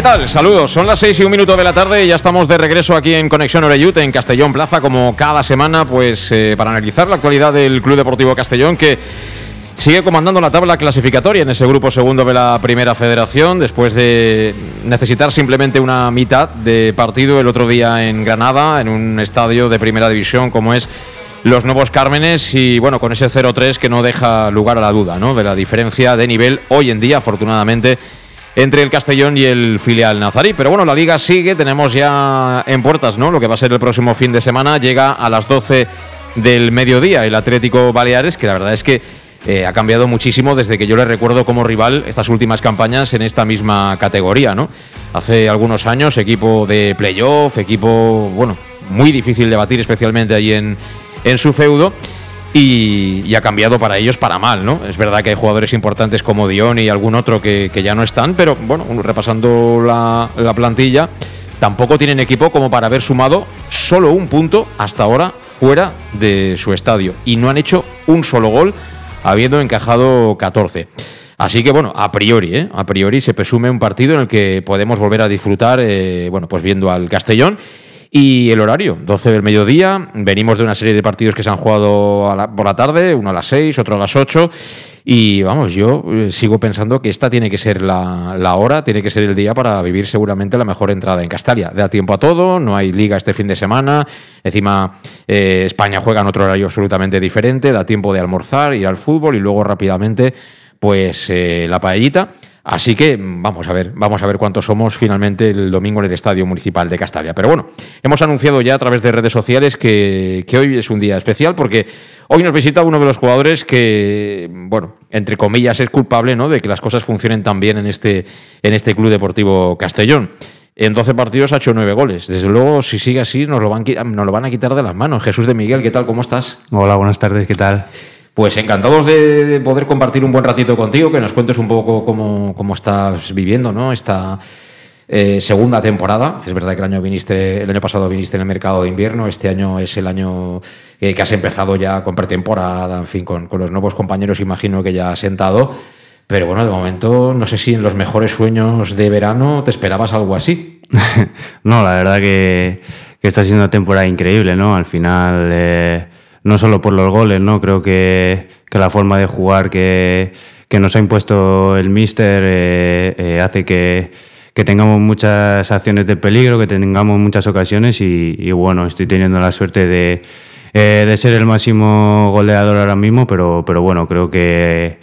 ¿Qué tal? Saludos. Son las 6 y un minuto de la tarde y ya estamos de regreso aquí en Conexión Oreyut en Castellón Plaza, como cada semana, pues eh, para analizar la actualidad del Club Deportivo Castellón que sigue comandando la tabla clasificatoria en ese grupo segundo de la Primera Federación después de necesitar simplemente una mitad de partido el otro día en Granada, en un estadio de Primera División como es los Nuevos Cármenes y bueno, con ese 0-3 que no deja lugar a la duda, ¿no? De la diferencia de nivel hoy en día, afortunadamente entre el Castellón y el filial Nazarí. Pero bueno, la liga sigue, tenemos ya en puertas ¿no? lo que va a ser el próximo fin de semana. Llega a las 12 del mediodía el Atlético Baleares, que la verdad es que eh, ha cambiado muchísimo desde que yo le recuerdo como rival estas últimas campañas en esta misma categoría. ¿no? Hace algunos años, equipo de playoff, equipo, bueno, muy difícil de batir, especialmente ahí en, en su feudo y, ha cambiado para ellos para mal, ¿no? Es verdad que hay jugadores importantes como Dion y algún otro que, ya no están, pero bueno, repasando la, la, plantilla, tampoco tienen equipo como para haber sumado solo un punto hasta ahora fuera de su estadio y no han hecho un solo gol habiendo encajado 14. Así que bueno, a priori, ¿eh? a priori se presume un partido en el que podemos volver a disfrutar, eh, bueno, pues viendo al Castellón y el horario, 12 del mediodía. Venimos de una serie de partidos que se han jugado por la tarde, uno a las 6, otro a las 8. Y vamos, yo eh, sigo pensando que esta tiene que ser la, hora, tiene que ser el día para vivir seguramente la mejor entrada en Castalia. Da tiempo a todo, no hay liga este fin de semana. Encima, eh, España juega en otro horario absolutamente diferente. Da tiempo de almorzar, ir al fútbol y luego rápidamente, pues eh, la paellita. Así que vamos a ver, vamos a ver cuántos somos finalmente el domingo en el Estadio Municipal de Castalia. Pero bueno, hemos anunciado ya a través de redes sociales que, hoy es un día especial porque hoy nos visita uno de los jugadores que, bueno, entre comillas, es culpable ¿no? de que las cosas funcionen tan bien en este, en este Club Deportivo Castellón. En 12 partidos ha hecho 9 goles. Desde luego, si sigue así, nos lo, van, nos lo van a quitar de las manos. Jesús de Miguel, ¿qué tal? ¿Cómo estás? Hola, buenas tardes, ¿qué tal? Pues encantados de poder compartir un buen ratito contigo, que nos cuentes un poco cómo, estás viviendo ¿no? esta eh, segunda temporada. Es verdad que el año, viniste, el año pasado viniste en el mercado de invierno, este año es el año que has empezado ya con pretemporada, en fin, con, los nuevos compañeros imagino que ya has sentado. Pero bueno, de momento no sé si en los mejores sueños de verano te esperabas algo así. no, la verdad que, está siendo una temporada increíble, ¿no? Al final... Eh, no solo por los goles, ¿no? Creo que, la forma de jugar que, nos ha impuesto el míster eh, eh, hace que, tengamos muchas acciones de peligro, que tengamos muchas ocasiones y, bueno, estoy teniendo la suerte de, eh, de ser el máximo goleador ahora mismo, pero, pero bueno, creo que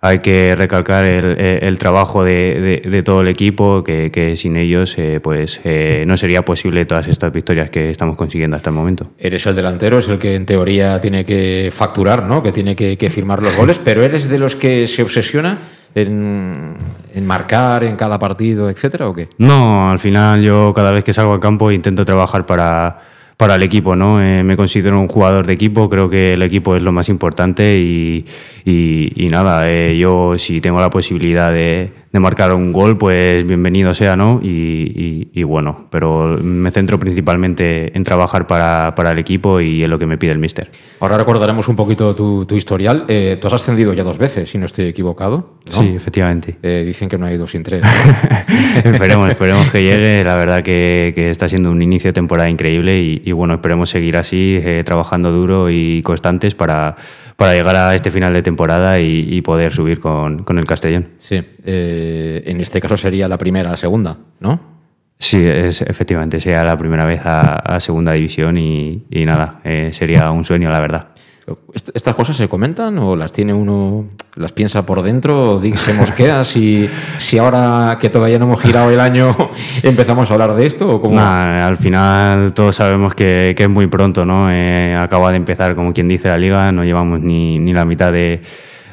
hay que recalcar el, trabajo de, todo el equipo, que, sin ellos eh, pues eh, no sería posible todas estas victorias que estamos consiguiendo hasta el momento. Eres el delantero, es el que en teoría tiene que facturar, ¿no? que tiene que, firmar los goles, pero eres de los que se obsesiona en, en, marcar en cada partido, etcétera, ¿o qué? No, al final yo cada vez que salgo al campo intento trabajar para para el equipo, ¿no? Eh, me considero un jugador de equipo, creo que el equipo es lo más importante y, y, nada, eh, yo si tengo la posibilidad de, de, marcar un gol, pues bienvenido sea, ¿no? Y, y, bueno, pero me centro principalmente en trabajar para, para, el equipo y en lo que me pide el míster. Ahora recordaremos un poquito tu, tu historial. Eh, tú has ascendido ya dos veces, si no estoy equivocado. Sí, efectivamente. dicen que no hay dos sin tres. esperemos, esperemos que llegue. La verdad que, que, está siendo un inicio de temporada increíble y, y bueno, esperemos seguir así, eh, trabajando duro y constantes para, para llegar a este final de temporada y, poder subir con, con, el Castellón. Sí, eh, en este caso sería la primera, la segunda, ¿no? Sí, es, efectivamente, sería la primera vez a, segunda división y, nada, eh, sería un sueño, la verdad. ¿Estas cosas se comentan o las tiene uno, las piensa por dentro, se mosquea si, si ahora que todavía no hemos girado el año empezamos a hablar de esto? O cómo? al final todos sabemos que, es muy pronto, ¿no? Eh, acaba de empezar, como quien dice, la liga, no llevamos ni, ni la mitad de,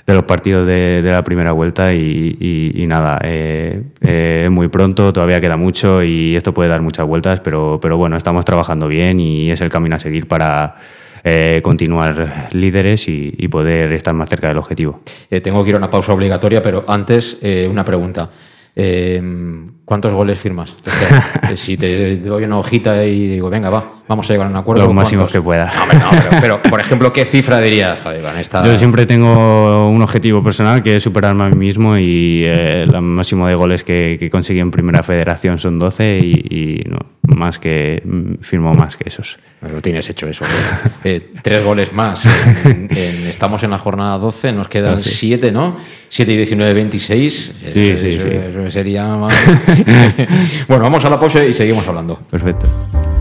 de los partidos de, la primera vuelta y, nada, eh, eh, es muy pronto, todavía queda mucho y esto puede dar muchas vueltas, pero, pero bueno, estamos trabajando bien y es el camino a seguir para eh, continuar líderes y, poder estar más cerca del objetivo. tengo que ir a una pausa obligatoria, pero antes una pregunta. ¿Cuántos goles firmas? si te doy una hojita y digo, venga, va, vamos a llegar a un acuerdo. Lo máximo que pueda. pero, por ejemplo, ¿qué cifra dirías? Yo siempre tengo un objetivo personal que es superarme a mí mismo y eh, el máximo de goles que, que, conseguí en Primera Federación son 12 y, no, más que mm, firmo más que esos. Pero tienes hecho eso. Eh, tres goles más. estamos en la jornada 12, nos quedan 7, ¿no? 7 y 19, 26. Sí, sí, sí. sería más... bueno, vamos a la pose y seguimos hablando. Perfecto.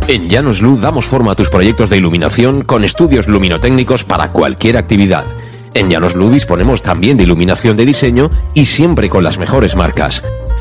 En Llanos Luz damos forma a tus proyectos de iluminación con estudios luminotécnicos para cualquier actividad. En Llanos Luz disponemos también de iluminación de diseño y siempre con las mejores marcas.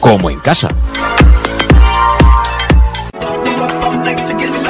Como en casa.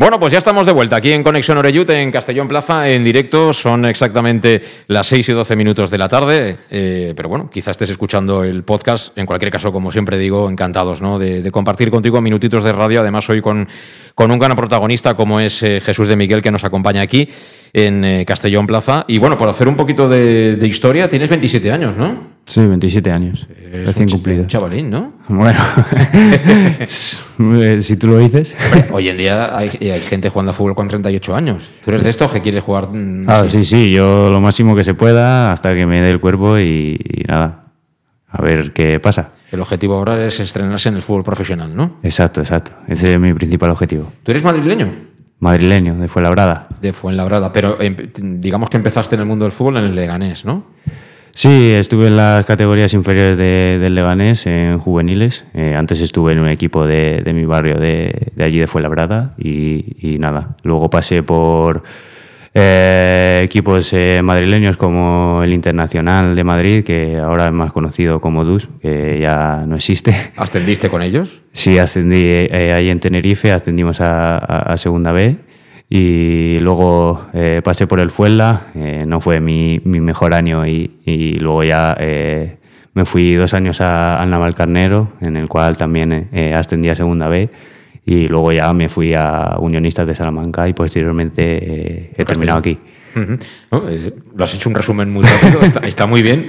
Bueno, pues ya estamos de vuelta aquí en Conexión Oreyut, en Castellón Plaza, en directo. Son exactamente las 6 y 12 minutos de la tarde. eh, pero bueno, quizás estés escuchando el podcast. En cualquier caso, como siempre digo, encantados ¿no? de, de compartir contigo minutitos de radio. Además, hoy con, con un gran protagonista como es eh, Jesús de Miguel, que nos acompaña aquí en eh, Castellón Plaza. Y bueno, por hacer un poquito de, de historia, tienes 27 años, ¿no? Sí, 27 años. Eres recién un ch- cumplido. un chavalín, ¿no? Bueno, si tú lo dices. Hombre, hoy en día hay, hay gente jugando a fútbol con 38 años. ¿Tú eres de estos que quieres jugar? mm, Ah, sí, sí, yo lo máximo que se pueda hasta que me dé el cuerpo y, y nada, a ver qué pasa. El objetivo ahora es estrenarse en el fútbol profesional, ¿no? Exacto, exacto. Ese es mi principal objetivo. ¿Tú eres madrileño? Madrileño, de Fuenlabrada. De Fuenlabrada, pero em- digamos que empezaste en el mundo del fútbol en el Leganés, ¿no? Sí, estuve en las categorías inferiores de- del Leganés, en juveniles. Eh, antes estuve en un equipo de, de mi barrio de, de allí de Fuenlabrada y, y nada. Luego pasé por eh, equipos eh, madrileños como el Internacional de Madrid, que ahora es más conocido como DUS, que ya no existe. ¿Ascendiste con ellos? Sí, ascendí eh, ahí en Tenerife, ascendimos a, a- a Segunda B y luego eh, pasé por el Fuenla, no fue mi, mi mejor año y, y luego ya me fui dos años a, al Navalcarnero, en el cual también ascendí a Segunda B y luego ya me fui a Unionistas de Salamanca y posteriormente eh, he terminado aquí. No, eh, lo has hecho un resumen muy rápido, está, está muy bien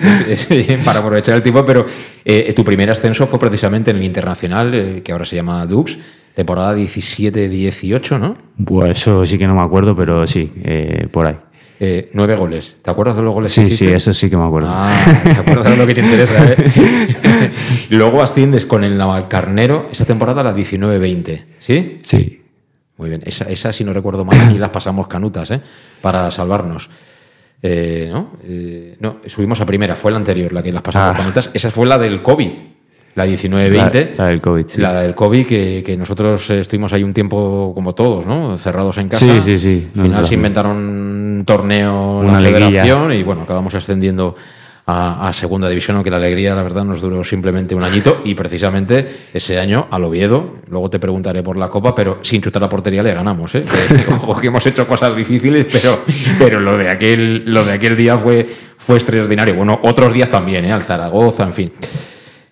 para aprovechar el tiempo, pero eh, tu primer ascenso fue precisamente en el Internacional, que ahora se llama Dux, temporada 17-18, ¿no? Pues eso sí que no me acuerdo, pero sí, eh, por ahí. Eh, nueve goles. ¿Te acuerdas de los goles que Sí, sí, eso sí que me acuerdo. Ah, te acuerdas de lo que te interesa, ¿eh? Luego asciendes con el Navalcarnero esa temporada a la 19-20, ¿sí? Sí. Muy bien, esa, esa si no recuerdo mal, aquí las pasamos canutas, ¿eh? Para salvarnos. Eh, ¿no? Eh, no, subimos a primera, fue la anterior, la que las pasamos Ah. canutas. Esa fue la del COVID, la 19-20. La- la del COVID, sí. La del COVID, que, que nosotros estuvimos ahí un tiempo como todos, ¿no? Cerrados en casa. Sí, sí, sí. Al final se inventaron un torneo, Una la federación, y bueno, acabamos ascendiendo a, a segunda división, aunque la alegría, la verdad, nos duró simplemente un añito. Y precisamente ese año al Oviedo, luego te preguntaré por la copa, pero sin chutar la portería le ganamos. ¿eh? Que, ojo, que hemos hecho cosas difíciles, pero, pero lo, de aquel, lo de aquel día fue, fue extraordinario. Bueno, otros días también, ¿eh? al Zaragoza, en fin.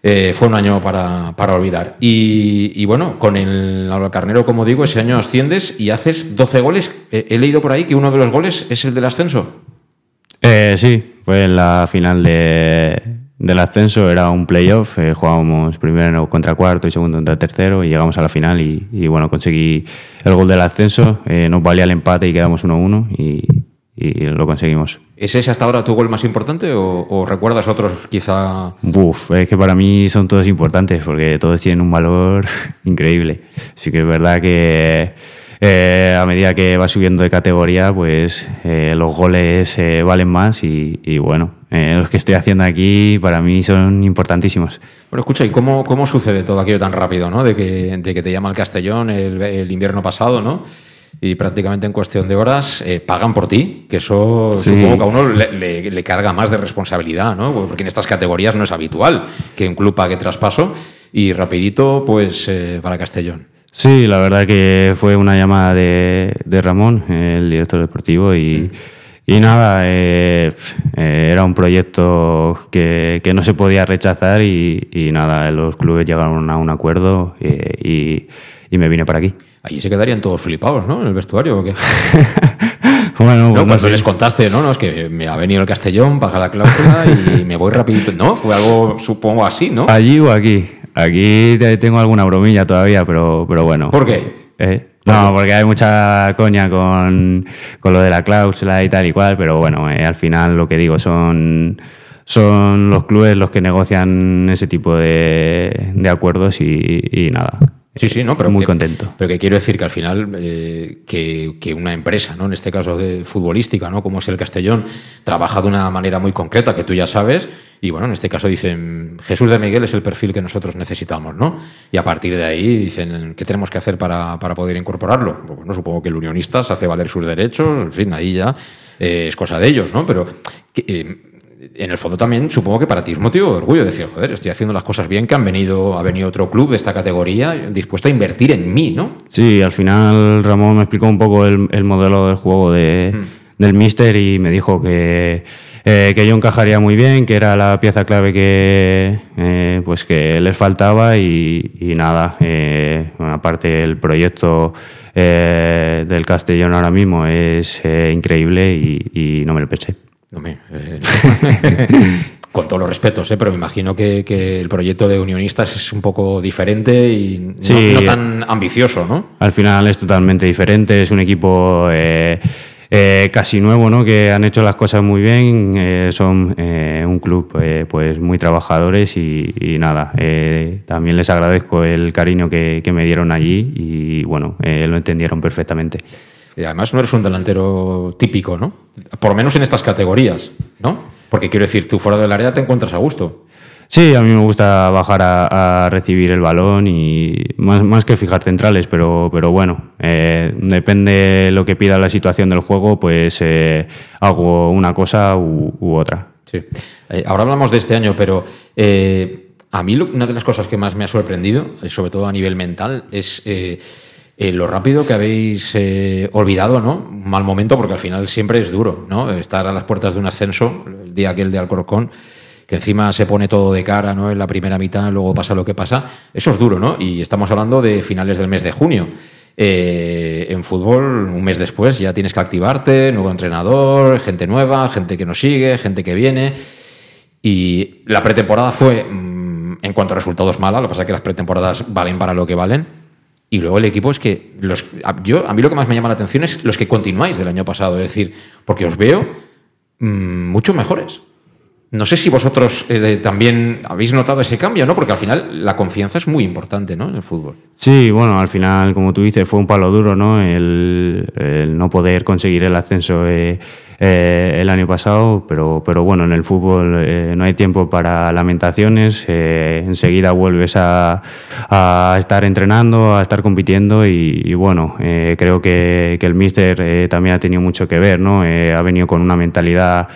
Eh, fue un año para, para olvidar. Y, bueno, con el Carnero, como digo, ese año asciendes y haces 12 goles. Eh, he leído por ahí que uno de los goles es el del ascenso. Eh, sí, fue en la final de, del ascenso, era un playoff, eh, jugábamos primero contra cuarto y segundo contra tercero y llegamos a la final y, y, bueno, conseguí el gol del ascenso, eh, nos valía el empate y quedamos 1-1 y, y lo conseguimos. ¿Es ese hasta ahora tu gol más importante o, o recuerdas otros quizá? Buf, es que para mí son todos importantes porque todos tienen un valor increíble. Sí que es verdad que a medida que va subiendo de categoría, pues los goles valen más y, y bueno, los que estoy haciendo aquí para mí son importantísimos. Bueno, escucha, ¿y cómo, cómo sucede todo aquello tan rápido, ¿no? De que, de que te llama el Castellón el, el invierno pasado, ¿no? Y prácticamente en cuestión de horas eh, pagan por ti, que eso supongo que a uno le, le, carga más de responsabilidad, ¿no? Porque en estas categorías no es habitual que un club pague traspaso y rapidito pues eh, para Castellón. Sí, la verdad que fue una llamada de, de Ramón, el director deportivo, y, y nada, eh, era un proyecto que, que, no se podía rechazar y, y, nada, los clubes llegaron a un acuerdo y, y me vine para aquí. Allí se quedarían todos flipados, ¿no? En el vestuario, ¿o qué? bueno, no, cuando les contaste, ¿no? No, es que me ha venido el Castellón, paga la cláusula y me voy rapidito. No, fue algo, supongo, así, ¿no? Allí o aquí. Aquí tengo alguna bromilla todavía, pero, pero bueno. ¿Por qué? ¿Eh? No, porque hay mucha coña con, con, lo de la cláusula y tal y cual, pero bueno, eh, al final lo que digo son son los clubes los que negocian ese tipo de, de acuerdos y, y nada. Sí, sí, no, pero muy contento. Pero que quiero decir que al final eh, que, que, una empresa, ¿no? En este caso de futbolística, ¿no? Como es el Castellón, trabaja de una manera muy concreta que tú ya sabes. Y bueno, en este caso dicen Jesús de Miguel es el perfil que nosotros necesitamos, ¿no? Y a partir de ahí dicen qué tenemos que hacer para, para poder incorporarlo. Pues bueno, supongo que el unionista se hace valer sus derechos, en fin, ahí ya eh, es cosa de ellos, ¿no? Pero que, eh, en el fondo también supongo que para ti es motivo de orgullo decir, joder, estoy haciendo las cosas bien, que han venido, ha venido otro club de esta categoría dispuesto a invertir en mí, ¿no? Sí, al final Ramón me explicó un poco el, el modelo del juego de, mm. del Mister y me dijo que, eh, que yo encajaría muy bien, que era la pieza clave que, eh, pues que les faltaba y, y nada, eh, aparte el proyecto del Castellón ahora mismo es increíble y, y no me lo pensé. No me, eh, con todos los respetos, ¿eh? pero me imagino que, que, el proyecto de unionistas es un poco diferente y no, sí, no tan ambicioso, ¿no? Al final es totalmente diferente, es un equipo eh, casi nuevo, ¿no? Que han hecho las cosas muy bien, son eh, un club pues muy trabajadores y, y nada, también les agradezco el cariño que, que, me dieron allí y bueno, lo entendieron perfectamente. Y además no eres un delantero típico, ¿no? Por lo menos en estas categorías, ¿no? Porque quiero decir, tú fuera del área te encuentras a gusto. Sí, a mí me gusta bajar a, a recibir el balón y más, más, que fijar centrales, pero, pero bueno, eh, depende lo que pida la situación del juego, pues eh, hago una cosa u, u otra. Sí. Eh, ahora hablamos de este año, pero eh, a mí lo, una de las cosas que más me ha sorprendido, sobre todo a nivel mental, es eh, lo rápido que habéis eh, olvidado, ¿no? Un mal momento, porque al final siempre es duro, ¿no? Estar a las puertas de un ascenso, el día aquel de Alcorcón, que encima se pone todo de cara, ¿no? En la primera mitad, luego pasa lo que pasa. Eso es duro, ¿no? Y estamos hablando de finales del mes de junio. Eh, en fútbol, un mes después, ya tienes que activarte, nuevo entrenador, gente nueva, gente que nos sigue, gente que viene. Y la pretemporada fue, mmm, en cuanto a resultados, mala. Lo que pasa es que las pretemporadas valen para lo que valen y luego el equipo es que los, yo, a mí lo que más me llama la atención es los que continuáis del año pasado, es decir, porque os veo mmm, mucho mejores. No sé si vosotros eh, también habéis notado ese cambio, ¿no? Porque al final la confianza es muy importante, ¿no? En el fútbol. Sí, bueno, al final, como tú dices, fue un palo duro, ¿no? El, no poder conseguir el ascenso eh, eh, el año pasado, pero, pero bueno, en el fútbol eh, no hay tiempo para lamentaciones. Eh, enseguida vuelves a, a, estar entrenando, a estar compitiendo y, y bueno, creo que, que el míster también ha tenido mucho que ver, ¿no? ha venido con una mentalidad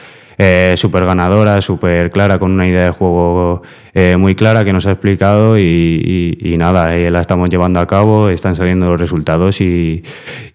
eh, súper ganadora, súper clara, con una idea de juego eh, muy clara que nos ha explicado y, y, nada, eh, la estamos llevando a cabo, están saliendo los resultados y,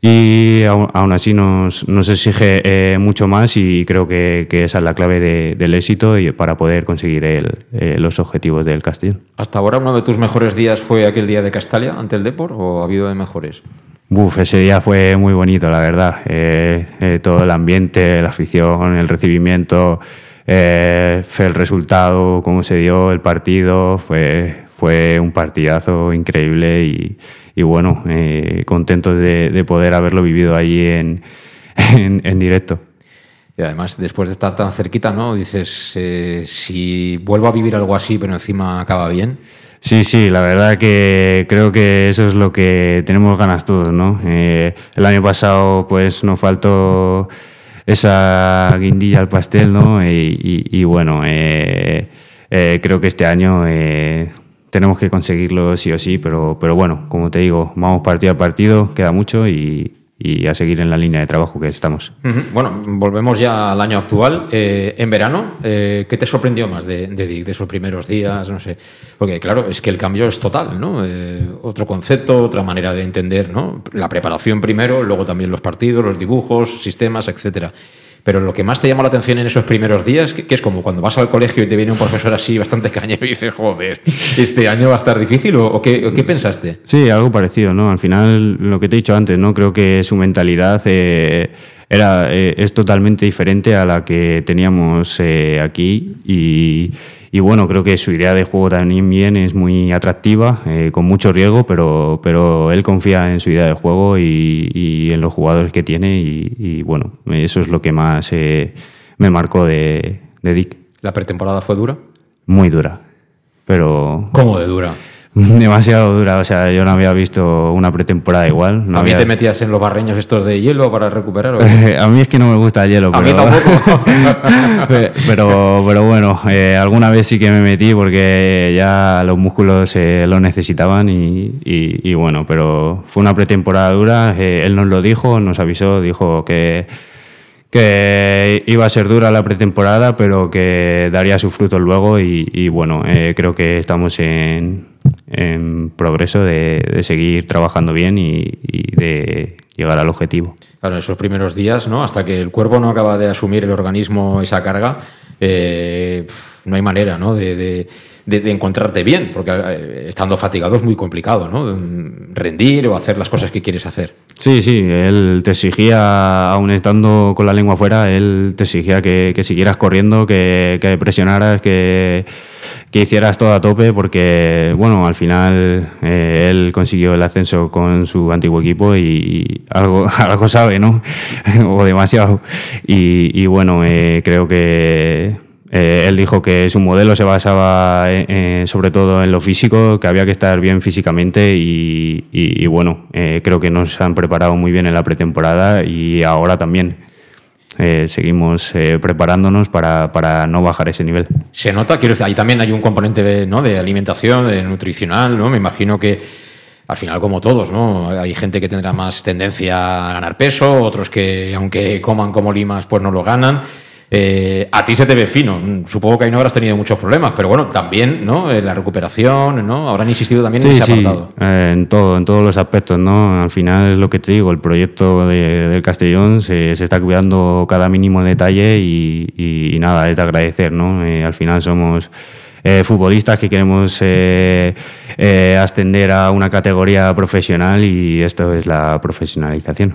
y aún, así nos, nos exige eh, mucho más y creo que, esa es la clave de, del éxito y para poder conseguir el, eh, los objetivos del Castillo. ¿Hasta ahora uno de tus mejores días fue aquel día de Castalia ante el Depor o ha habido de mejores? Uf, ese día fue muy bonito, la verdad. Eh, eh, todo el ambiente, la afición, el recibimiento, eh, el resultado, cómo se dio el partido, fue, fue un partidazo increíble y, y bueno, eh, contentos de, de, poder haberlo vivido allí en, en, en, directo. Y además, después de estar tan cerquita, ¿no? Dices, eh, si vuelvo a vivir algo así, pero encima acaba bien. Sí, sí, la verdad que creo que eso es lo que tenemos ganas todos, ¿no? Eh, el año pasado pues nos faltó esa guindilla al pastel, ¿no? Y, bueno, eh, eh, creo que este año tenemos que conseguirlo sí o sí, pero, pero bueno, como te digo, vamos partido a partido, queda mucho y, y a seguir en la línea de trabajo que estamos. Bueno, volvemos ya al año actual. Eh, en verano, eh, ¿qué te sorprendió más de, de de esos primeros días? No sé. Porque, claro, es que el cambio es total, ¿no? Eh, otro concepto, otra manera de entender, ¿no? La preparación primero, luego también los partidos, los dibujos, sistemas, etcétera. Pero lo que más te llama la atención en esos primeros días, que, es como cuando vas al colegio y te viene un profesor así bastante cañero y dices, joder, ¿este año va a estar difícil? ¿O, qué, pensaste? Sí, algo parecido, ¿no? Al final, lo que te he dicho antes, ¿no? Creo que su mentalidad eh, era, eh, es totalmente diferente a la que teníamos eh, aquí y y bueno, creo que su idea de juego también es muy atractiva, eh, con mucho riesgo, pero, pero él confía en su idea de juego y, en los jugadores que tiene y, bueno, eso es lo que más eh, me marcó de, de Dick. ¿La pretemporada fue dura? Muy dura, pero... ¿Cómo de dura? demasiado dura. O sea, yo no había visto una pretemporada igual. No ¿A mí te metías en los barreños estos de hielo para recuperar? a mí es que no me gusta el hielo. A mí tampoco. pero, pero bueno, eh, alguna vez sí que me metí porque ya los músculos eh, lo necesitaban y, y, bueno, pero fue una pretemporada dura. Eh, él nos lo dijo, nos avisó, dijo que que iba a ser dura la pretemporada, pero que daría su fruto luego y, bueno, creo que estamos en, en progreso de, seguir trabajando bien y, de llegar al objetivo. Claro, esos primeros días, ¿no? hasta que el cuerpo no acaba de asumir el organismo esa carga, eh, no hay manera ¿no? de, encontrarte bien, porque eh, estando fatigado es muy complicado, ¿no? rendir o hacer las cosas que quieres hacer. Sí, sí, él te exigía, aún estando con la lengua afuera, él te exigía que, siguieras corriendo, que, que presionaras, que que hicieras todo a tope porque, bueno, al final eh, él consiguió el ascenso con su antiguo equipo y, algo, algo sabe, ¿no? o demasiado. Y, bueno, eh, creo que eh, él dijo que su modelo se basaba sobre todo en lo físico, que había que estar bien físicamente y bueno, creo que nos han preparado muy bien en la pretemporada y ahora también. Eh, seguimos eh, preparándonos para, para, no bajar ese nivel. Se nota, quiero decir, ahí también hay un componente de, de alimentación, de nutricional, ¿no? Me imagino que al final, como todos, ¿no? Hay gente que tendrá más tendencia a ganar peso, otros que, aunque coman como limas, pues no lo ganan. Eh, a ti se te ve fino. Supongo que ahí no habrás tenido muchos problemas, pero bueno, también, ¿no? la recuperación, ¿no? Habrán insistido también en ese sí, apartado. Eh, en todo, en todos los aspectos, ¿no? Al final es lo que te digo, el proyecto del Castellón se, está cuidando cada mínimo detalle y, nada, es de agradecer, ¿no? Eh, al final somos futbolistas que queremos ascender a una categoría profesional y esto es la profesionalización.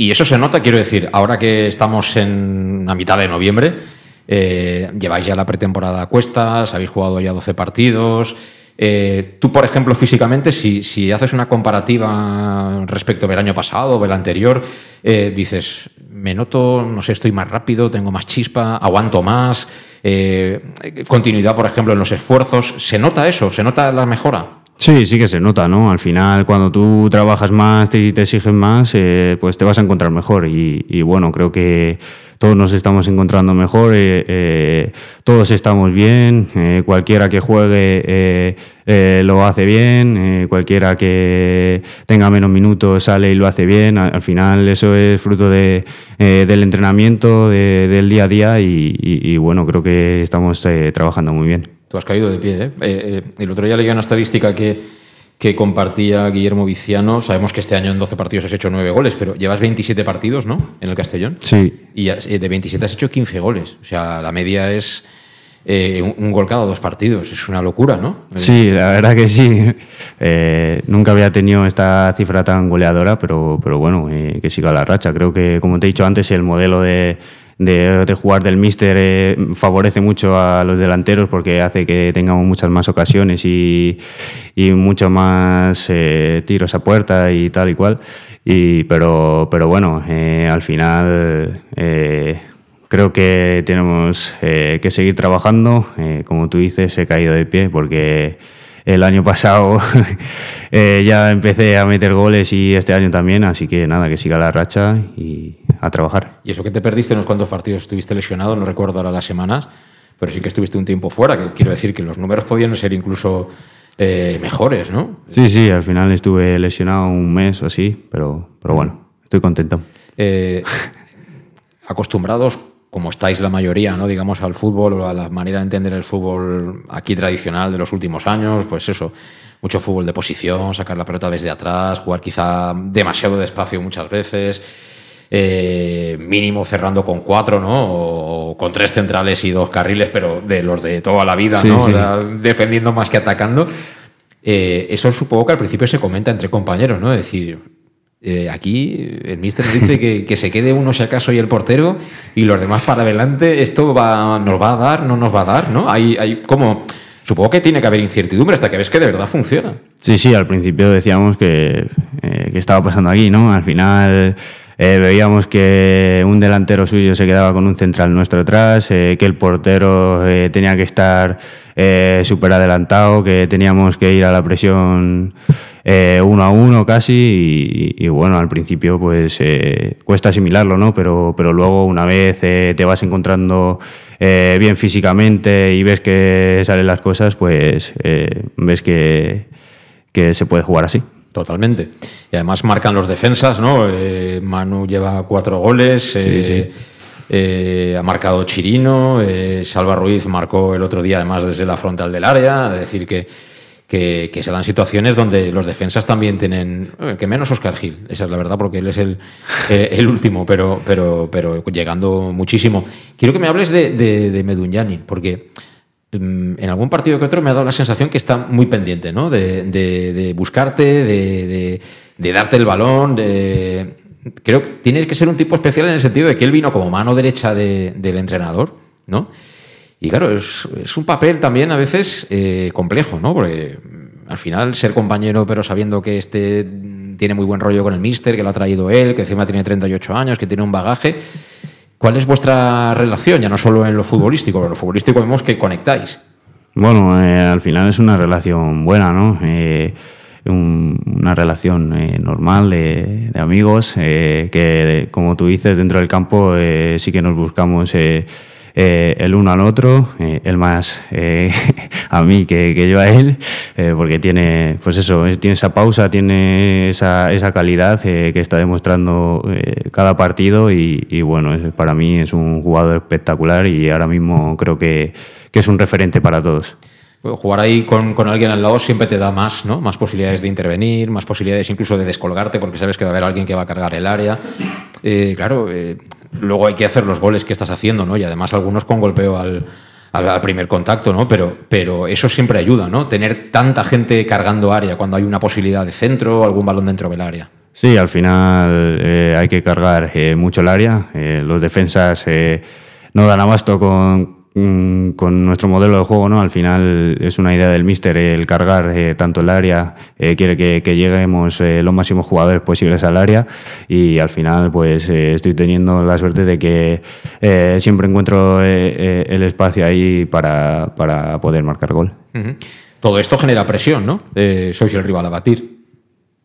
Y eso se nota, quiero decir, ahora que estamos en la mitad de noviembre, eh, lleváis ya la pretemporada a cuestas, habéis jugado ya 12 partidos. Eh, tú, por ejemplo, físicamente, si, haces una comparativa respecto del año pasado o del anterior, eh, dices, me noto, no sé, estoy más rápido, tengo más chispa, aguanto más, continuidad, por ejemplo, en los esfuerzos. ¿Se nota eso? ¿Se nota la mejora? Sí, sí que se nota, ¿no? Al final, cuando tú trabajas más y te, exigen más, eh, pues te vas a encontrar mejor. Y, bueno, creo que todos nos estamos encontrando mejor, eh, eh, todos estamos bien, cualquiera que juegue lo hace bien, cualquiera que tenga menos minutos sale y lo hace bien. Al, final, eso es fruto de, del entrenamiento, del día a día y bueno, creo que estamos trabajando muy bien. Tú has caído de pie. ¿eh? Eh, eh, el otro día leí una estadística que, que compartía Guillermo Viciano. Sabemos que este año en 12 partidos has hecho 9 goles, pero llevas 27 partidos, ¿no? En el Castellón. Sí. Y de 27 has hecho 15 goles. O sea, la media es un, gol cada dos partidos. Es una locura, ¿no? Sí, la verdad que sí. nunca había tenido esta cifra tan goleadora, pero, pero bueno, que siga la racha. Creo que, como te he dicho antes, el modelo de de, jugar del míster eh, favorece mucho a los delanteros porque hace que tengamos muchas más ocasiones y, mucho más eh, tiros a puerta y tal y cual. Y, pero, pero bueno, eh, al final creo que tenemos que seguir trabajando. como tú dices, he caído de pie porque el año pasado eh, ya empecé a meter goles y este año también, así que nada, que siga la racha y a trabajar. Y eso que te perdiste unos cuantos partidos, estuviste lesionado, no recuerdo ahora las semanas, pero sí que estuviste un tiempo fuera, que quiero decir que los números podían ser incluso eh, mejores, ¿no? Sí, sí, al final estuve lesionado un mes o así, pero, pero bueno, estoy contento. Eh, acostumbrados como estáis la mayoría, ¿no? digamos, al fútbol o a la manera de entender el fútbol aquí tradicional de los últimos años, pues eso, mucho fútbol de posición, sacar la pelota desde atrás, jugar quizá demasiado despacio muchas veces, eh, mínimo cerrando con cuatro, ¿no? O con tres centrales y dos carriles, pero de los de toda la vida, ¿no? defendiendo más que atacando. Eh, eso supongo que al principio se comenta entre compañeros, ¿no? Es decir, eh, aquí el mister dice que, se quede uno si acaso y el portero y los demás para adelante, esto va, nos va a dar, no nos va a dar, ¿no? Hay, hay como... Supongo que tiene que haber incertidumbre hasta que ves que de verdad funciona. Sí, sí, al principio decíamos que, eh, que estaba pasando aquí, ¿no? Al final eh, veíamos que un delantero suyo se quedaba con un central nuestro atrás, que el portero tenía que estar súper adelantado, que teníamos que ir a la presión eh, uno a uno casi y, bueno, al principio pues eh, cuesta asimilarlo, ¿no? Pero, pero luego una vez eh, te vas encontrando bien físicamente y ves que salen las cosas, pues ves que, que se puede jugar así. Totalmente. Y además marcan los defensas, ¿no? Manu lleva cuatro goles. ha marcado Chirino, Salva Ruiz marcó el otro día además desde la frontal del área, es decir que que, se dan situaciones donde los defensas también tienen, eh, que menos Oscar Gil, esa es la verdad, porque él es el, eh, el último, pero, pero, pero llegando muchísimo. Quiero que me hables de, de, porque mm, en algún partido que otro me ha dado la sensación que está muy pendiente, ¿no? De, buscarte, de, darte el balón. Creo que tiene que ser un tipo especial en el sentido de que él vino como mano derecha del entrenador, ¿no? Y claro, es, un papel también a veces eh, complejo, ¿no? Al final ser compañero, pero sabiendo que este tiene muy buen rollo con el míster, que lo ha traído él, que encima tiene 38 años, que tiene un bagaje. ¿Cuál es vuestra relación? Ya no solo en lo futbolístico, en lo futbolístico vemos que conectáis. Bueno, eh, al final es una relación buena, ¿no? Eh, una relación normal de, de amigos, que como tú dices, dentro del campo sí que nos buscamos eh, el uno al otro, eh, el más eh, a mí que, yo a él, porque tiene, pues eso, tiene esa pausa, tiene esa, esa calidad que está demostrando cada partido y, bueno, para mí es un jugador espectacular y ahora mismo creo que, que es un referente para todos. Jugar ahí con, con, alguien al lado siempre te da más, ¿no? Más posibilidades de intervenir, más posibilidades incluso de descolgarte porque sabes que va a haber alguien que va a cargar el área. claro, Luego hay que hacer los goles que estás haciendo, ¿no? Y además algunos con golpeo al, al, primer contacto, ¿no? Pero, pero eso siempre ayuda, ¿no? Tener tanta gente cargando área cuando hay una posibilidad de centro o algún balón dentro del área. Sí, al final eh, hay que cargar eh, mucho el área. Eh, los defensas no dan abasto con, con nuestro modelo de juego, ¿no? Al final es una idea del míster el cargar eh, tanto el área, eh, quiere que, lleguemos eh, los máximos jugadores posibles al área y al final pues estoy teniendo la suerte de que siempre encuentro el espacio ahí para, para, poder marcar gol. Todo esto genera presión, ¿no? sois el rival a batir.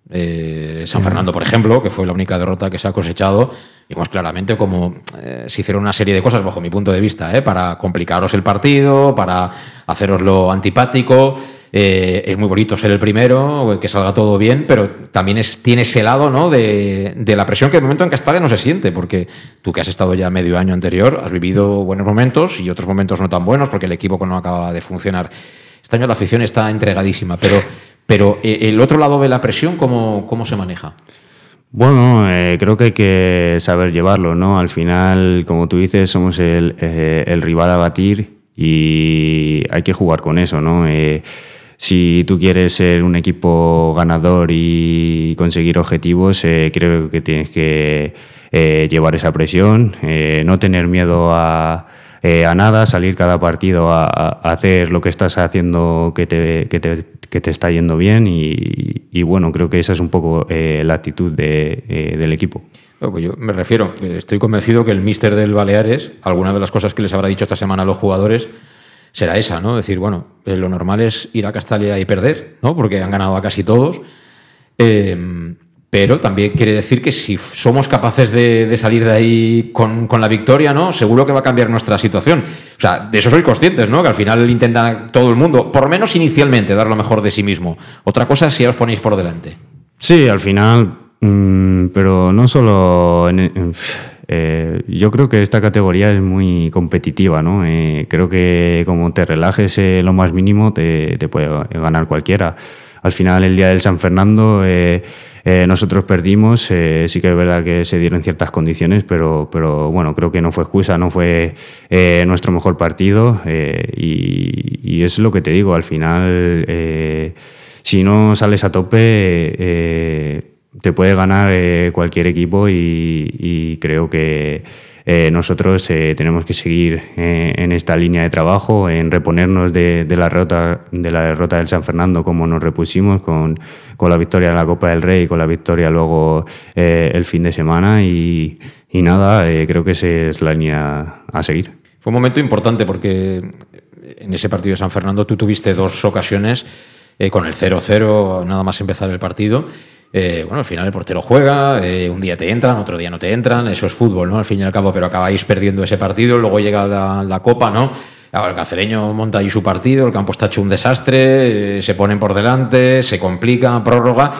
Eh, San Fernando, por ejemplo, que fue la única derrota que se ha cosechado, vimos claramente cómo eh, se hicieron una serie de cosas, bajo mi punto de vista, eh, para complicaros el partido, para haceroslo antipático. es muy bonito ser el primero, que salga todo bien, pero también es, tiene ese lado ¿no? de, la presión que el momento en Castalia no se siente, porque tú que has estado ya medio año anterior, has vivido buenos momentos y otros momentos no tan buenos, porque el equipo no acaba de funcionar. Este año la afición está entregadísima, pero pero eh, el otro lado de la presión, ¿cómo, cómo se maneja? Bueno, eh, creo que hay que saber llevarlo, ¿no? Al final, como tú dices, somos el, eh, el rival a batir y hay que jugar con eso, ¿no? si tú quieres ser un equipo ganador y conseguir objetivos, creo que tienes que llevar esa presión, no tener miedo a, a nada, salir cada partido a, hacer lo que estás haciendo que te, que te, que te está yendo bien y, bueno, creo que esa es un poco eh, la actitud eh, del equipo. Pues yo me refiero, estoy convencido que el míster del Baleares, alguna de las cosas que les habrá dicho esta semana a los jugadores, será esa, ¿no? Decir, bueno, eh, lo normal es ir a Castalia y perder, ¿no? Porque han ganado a casi todos. Eh, pero también quiere decir que si somos capaces de, salir de ahí con, la victoria, ¿no? Seguro que va a cambiar nuestra situación. O sea, de eso soy conscientes, ¿no? Que al final intenta todo el mundo, por lo menos inicialmente, dar lo mejor de sí mismo. Otra cosa es si os ponéis por delante. Sí, al final, mm, pero no solo eh, yo creo que esta categoría es muy competitiva, ¿no? Eh, creo que como te relajes eh, lo más mínimo, te, te, puede ganar cualquiera. Al final, el día del San Fernando eh, nosotros perdimos, eh, sí que es verdad que se dieron ciertas condiciones, pero, pero bueno, creo que no fue excusa, no fue eh, nuestro mejor partido y, es lo que te digo, al final, si no sales a tope, te puede ganar cualquier equipo y creo que eh, nosotros eh, tenemos que seguir eh, en esta línea de trabajo, en reponernos de, la derrota, del San Fernando como nos repusimos con, la victoria en la Copa del Rey, con la victoria luego el fin de semana y, y nada, creo que esa es la línea a seguir. Fue un momento importante porque en ese partido de San Fernando tú tuviste dos ocasiones con el 0-0 nada más empezar el partido eh, bueno, al final el portero juega, eh, un día te entran, otro día no te entran, eso es fútbol, ¿no? Al fin y al cabo, pero acabáis perdiendo ese partido, luego llega la, Copa, ¿no? el cacereño monta ahí su partido, el campo está hecho un desastre, eh, se ponen por delante, se complica, prórroga.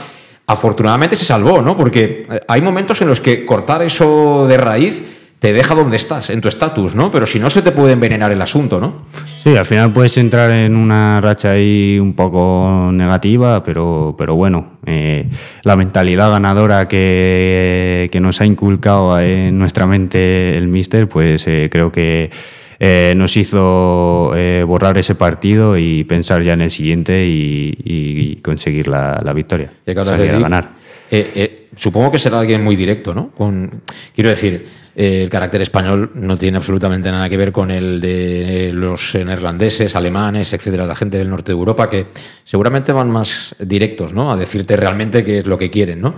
Afortunadamente se salvó, ¿no? Porque hay momentos en los que cortar eso de raíz te deja donde estás, en tu estatus, ¿no? Pero si no, se te puede envenenar el asunto, ¿no? Sí, al final puedes entrar en una racha ahí un poco negativa, pero, pero bueno, eh, la mentalidad ganadora que, nos ha inculcado en nuestra mente el míster, pues eh, creo que eh, nos hizo borrar ese partido y pensar ya en el siguiente y, conseguir la, victoria. Y ganar. Supongo que será alguien muy directo, ¿no? Con, quiero decir el carácter español no tiene absolutamente nada que ver con el de los neerlandeses, alemanes, etcétera, la gente del norte de Europa, que seguramente van más directos, ¿no? A decirte realmente qué es lo que quieren, ¿no?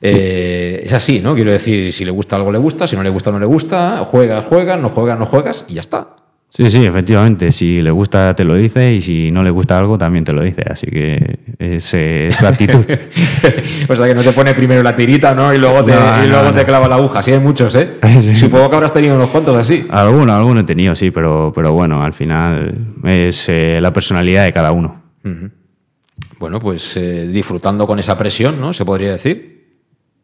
Eh, es así, ¿no? Quiero decir, si le gusta algo, le gusta, si no le gusta, no le gusta, juegas, juegas, no juegas, no juegas, y ya está. Sí, sí, efectivamente. Si le gusta, te lo dice y si no le gusta algo, también te lo dice. Así que es, es la actitud. o sea, que no te pone primero la tirita, ¿no? Y luego te, luego te clava la aguja. Sí, hay muchos, ¿eh? Supongo que habrás tenido unos cuantos así. Algunos, algunos he tenido, sí, pero, pero bueno, al final es eh, la personalidad de cada uno. Bueno, pues eh, disfrutando con esa presión, ¿no? Se podría decir.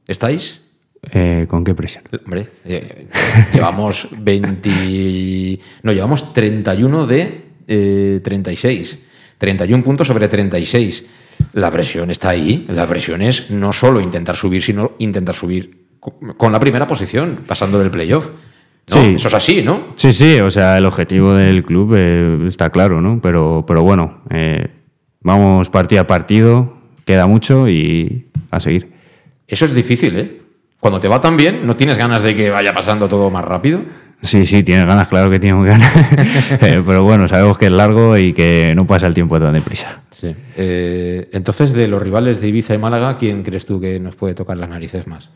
¿Estáis? Eh, ¿Con qué presión? Hombre, eh, llevamos 20. No, llevamos 31 de 36. 31 puntos sobre 36. La presión está ahí. La presión es no solo intentar subir, sino intentar subir con la primera posición, pasando del playoff. Sí. Eso es así, ¿no? Sí, sí, o sea, el objetivo del club eh, está claro, ¿no? Pero, pero bueno, vamos partido a partido, queda mucho y a seguir. Eso es difícil, ¿eh? Cuando te va tan bien, ¿no tienes ganas de que vaya pasando todo más rápido? Sí, sí, tienes ganas, claro que tienes ganas. Eh, pero bueno, sabemos que es largo y que no pasa el tiempo tan deprisa. Sí. Eh, entonces, de los rivales de Ibiza y Málaga, ¿quién crees tú que nos puede tocar las narices más?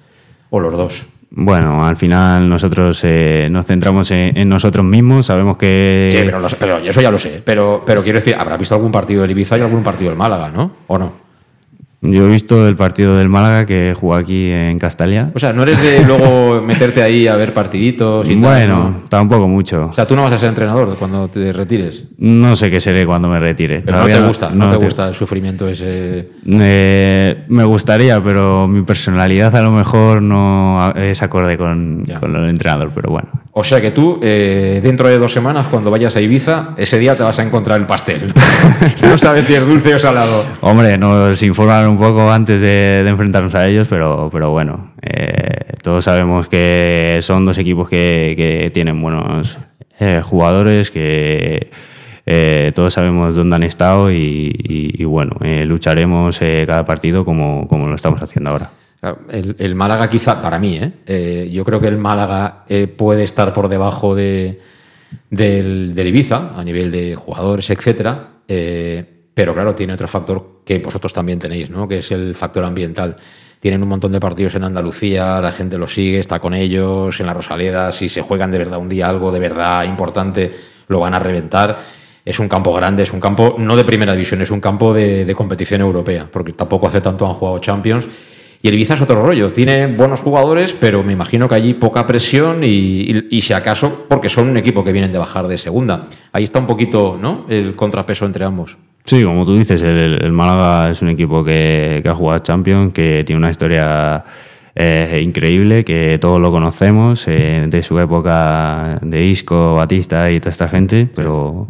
¿O los dos? Bueno, al final nosotros eh, nos centramos en, nosotros mismos, sabemos que... Sí, pero, pero, eso ya lo sé. Pero, pero quiero decir, habrá visto algún partido del Ibiza y algún partido del Málaga, ¿no? ¿O no? Yo he visto el partido del Málaga que jugó aquí en Castalia. O sea, ¿no eres de luego meterte ahí a ver partiditos y Bueno, tampoco mucho. O sea, ¿tú no vas a ser entrenador cuando te retires? No sé qué seré cuando me retire. Pero no te gusta, no, te, gusta el sufrimiento ese... Eh, me gustaría, pero mi personalidad a lo mejor no es acorde con, con el entrenador, pero bueno. O sea que tú, eh, dentro de dos semanas, cuando vayas a Ibiza, ese día te vas a encontrar el pastel. no sabes si es dulce o salado. Hombre, nos informaron un poco antes de, enfrentarnos a ellos, pero, pero bueno, eh, todos sabemos que son dos equipos que, tienen buenos eh, jugadores, que todos sabemos dónde han estado y, bueno, lucharemos cada partido como, como lo estamos haciendo ahora. El, Málaga quizá, para mí, ¿eh? ¿eh? yo creo que el Málaga eh, puede estar por debajo de, del, Ibiza a nivel de jugadores, eh, pero claro, tiene otro factor que vosotros también tenéis, ¿no? que es el factor ambiental. Tienen un montón de partidos en Andalucía, la gente los sigue, está con ellos, en la Rosaleda, si se juegan de verdad un día algo de verdad importante, lo van a reventar. es un campo grande, es un campo no de primera división, es un campo de, de competición europea, porque tampoco hace tanto han jugado Champions. Y el Ibiza es otro rollo, tiene buenos jugadores, pero me imagino que allí poca presión y, y- y si acaso, porque son un equipo que vienen de bajar de segunda. Ahí está un poquito ¿no? el contrapeso entre ambos. Sí, como tú dices, el, el Málaga es un equipo que, que ha jugado Champions, que tiene una historia eh, increíble, que todos lo conocemos, eh, de su época de Isco, Batista y toda esta gente, pero,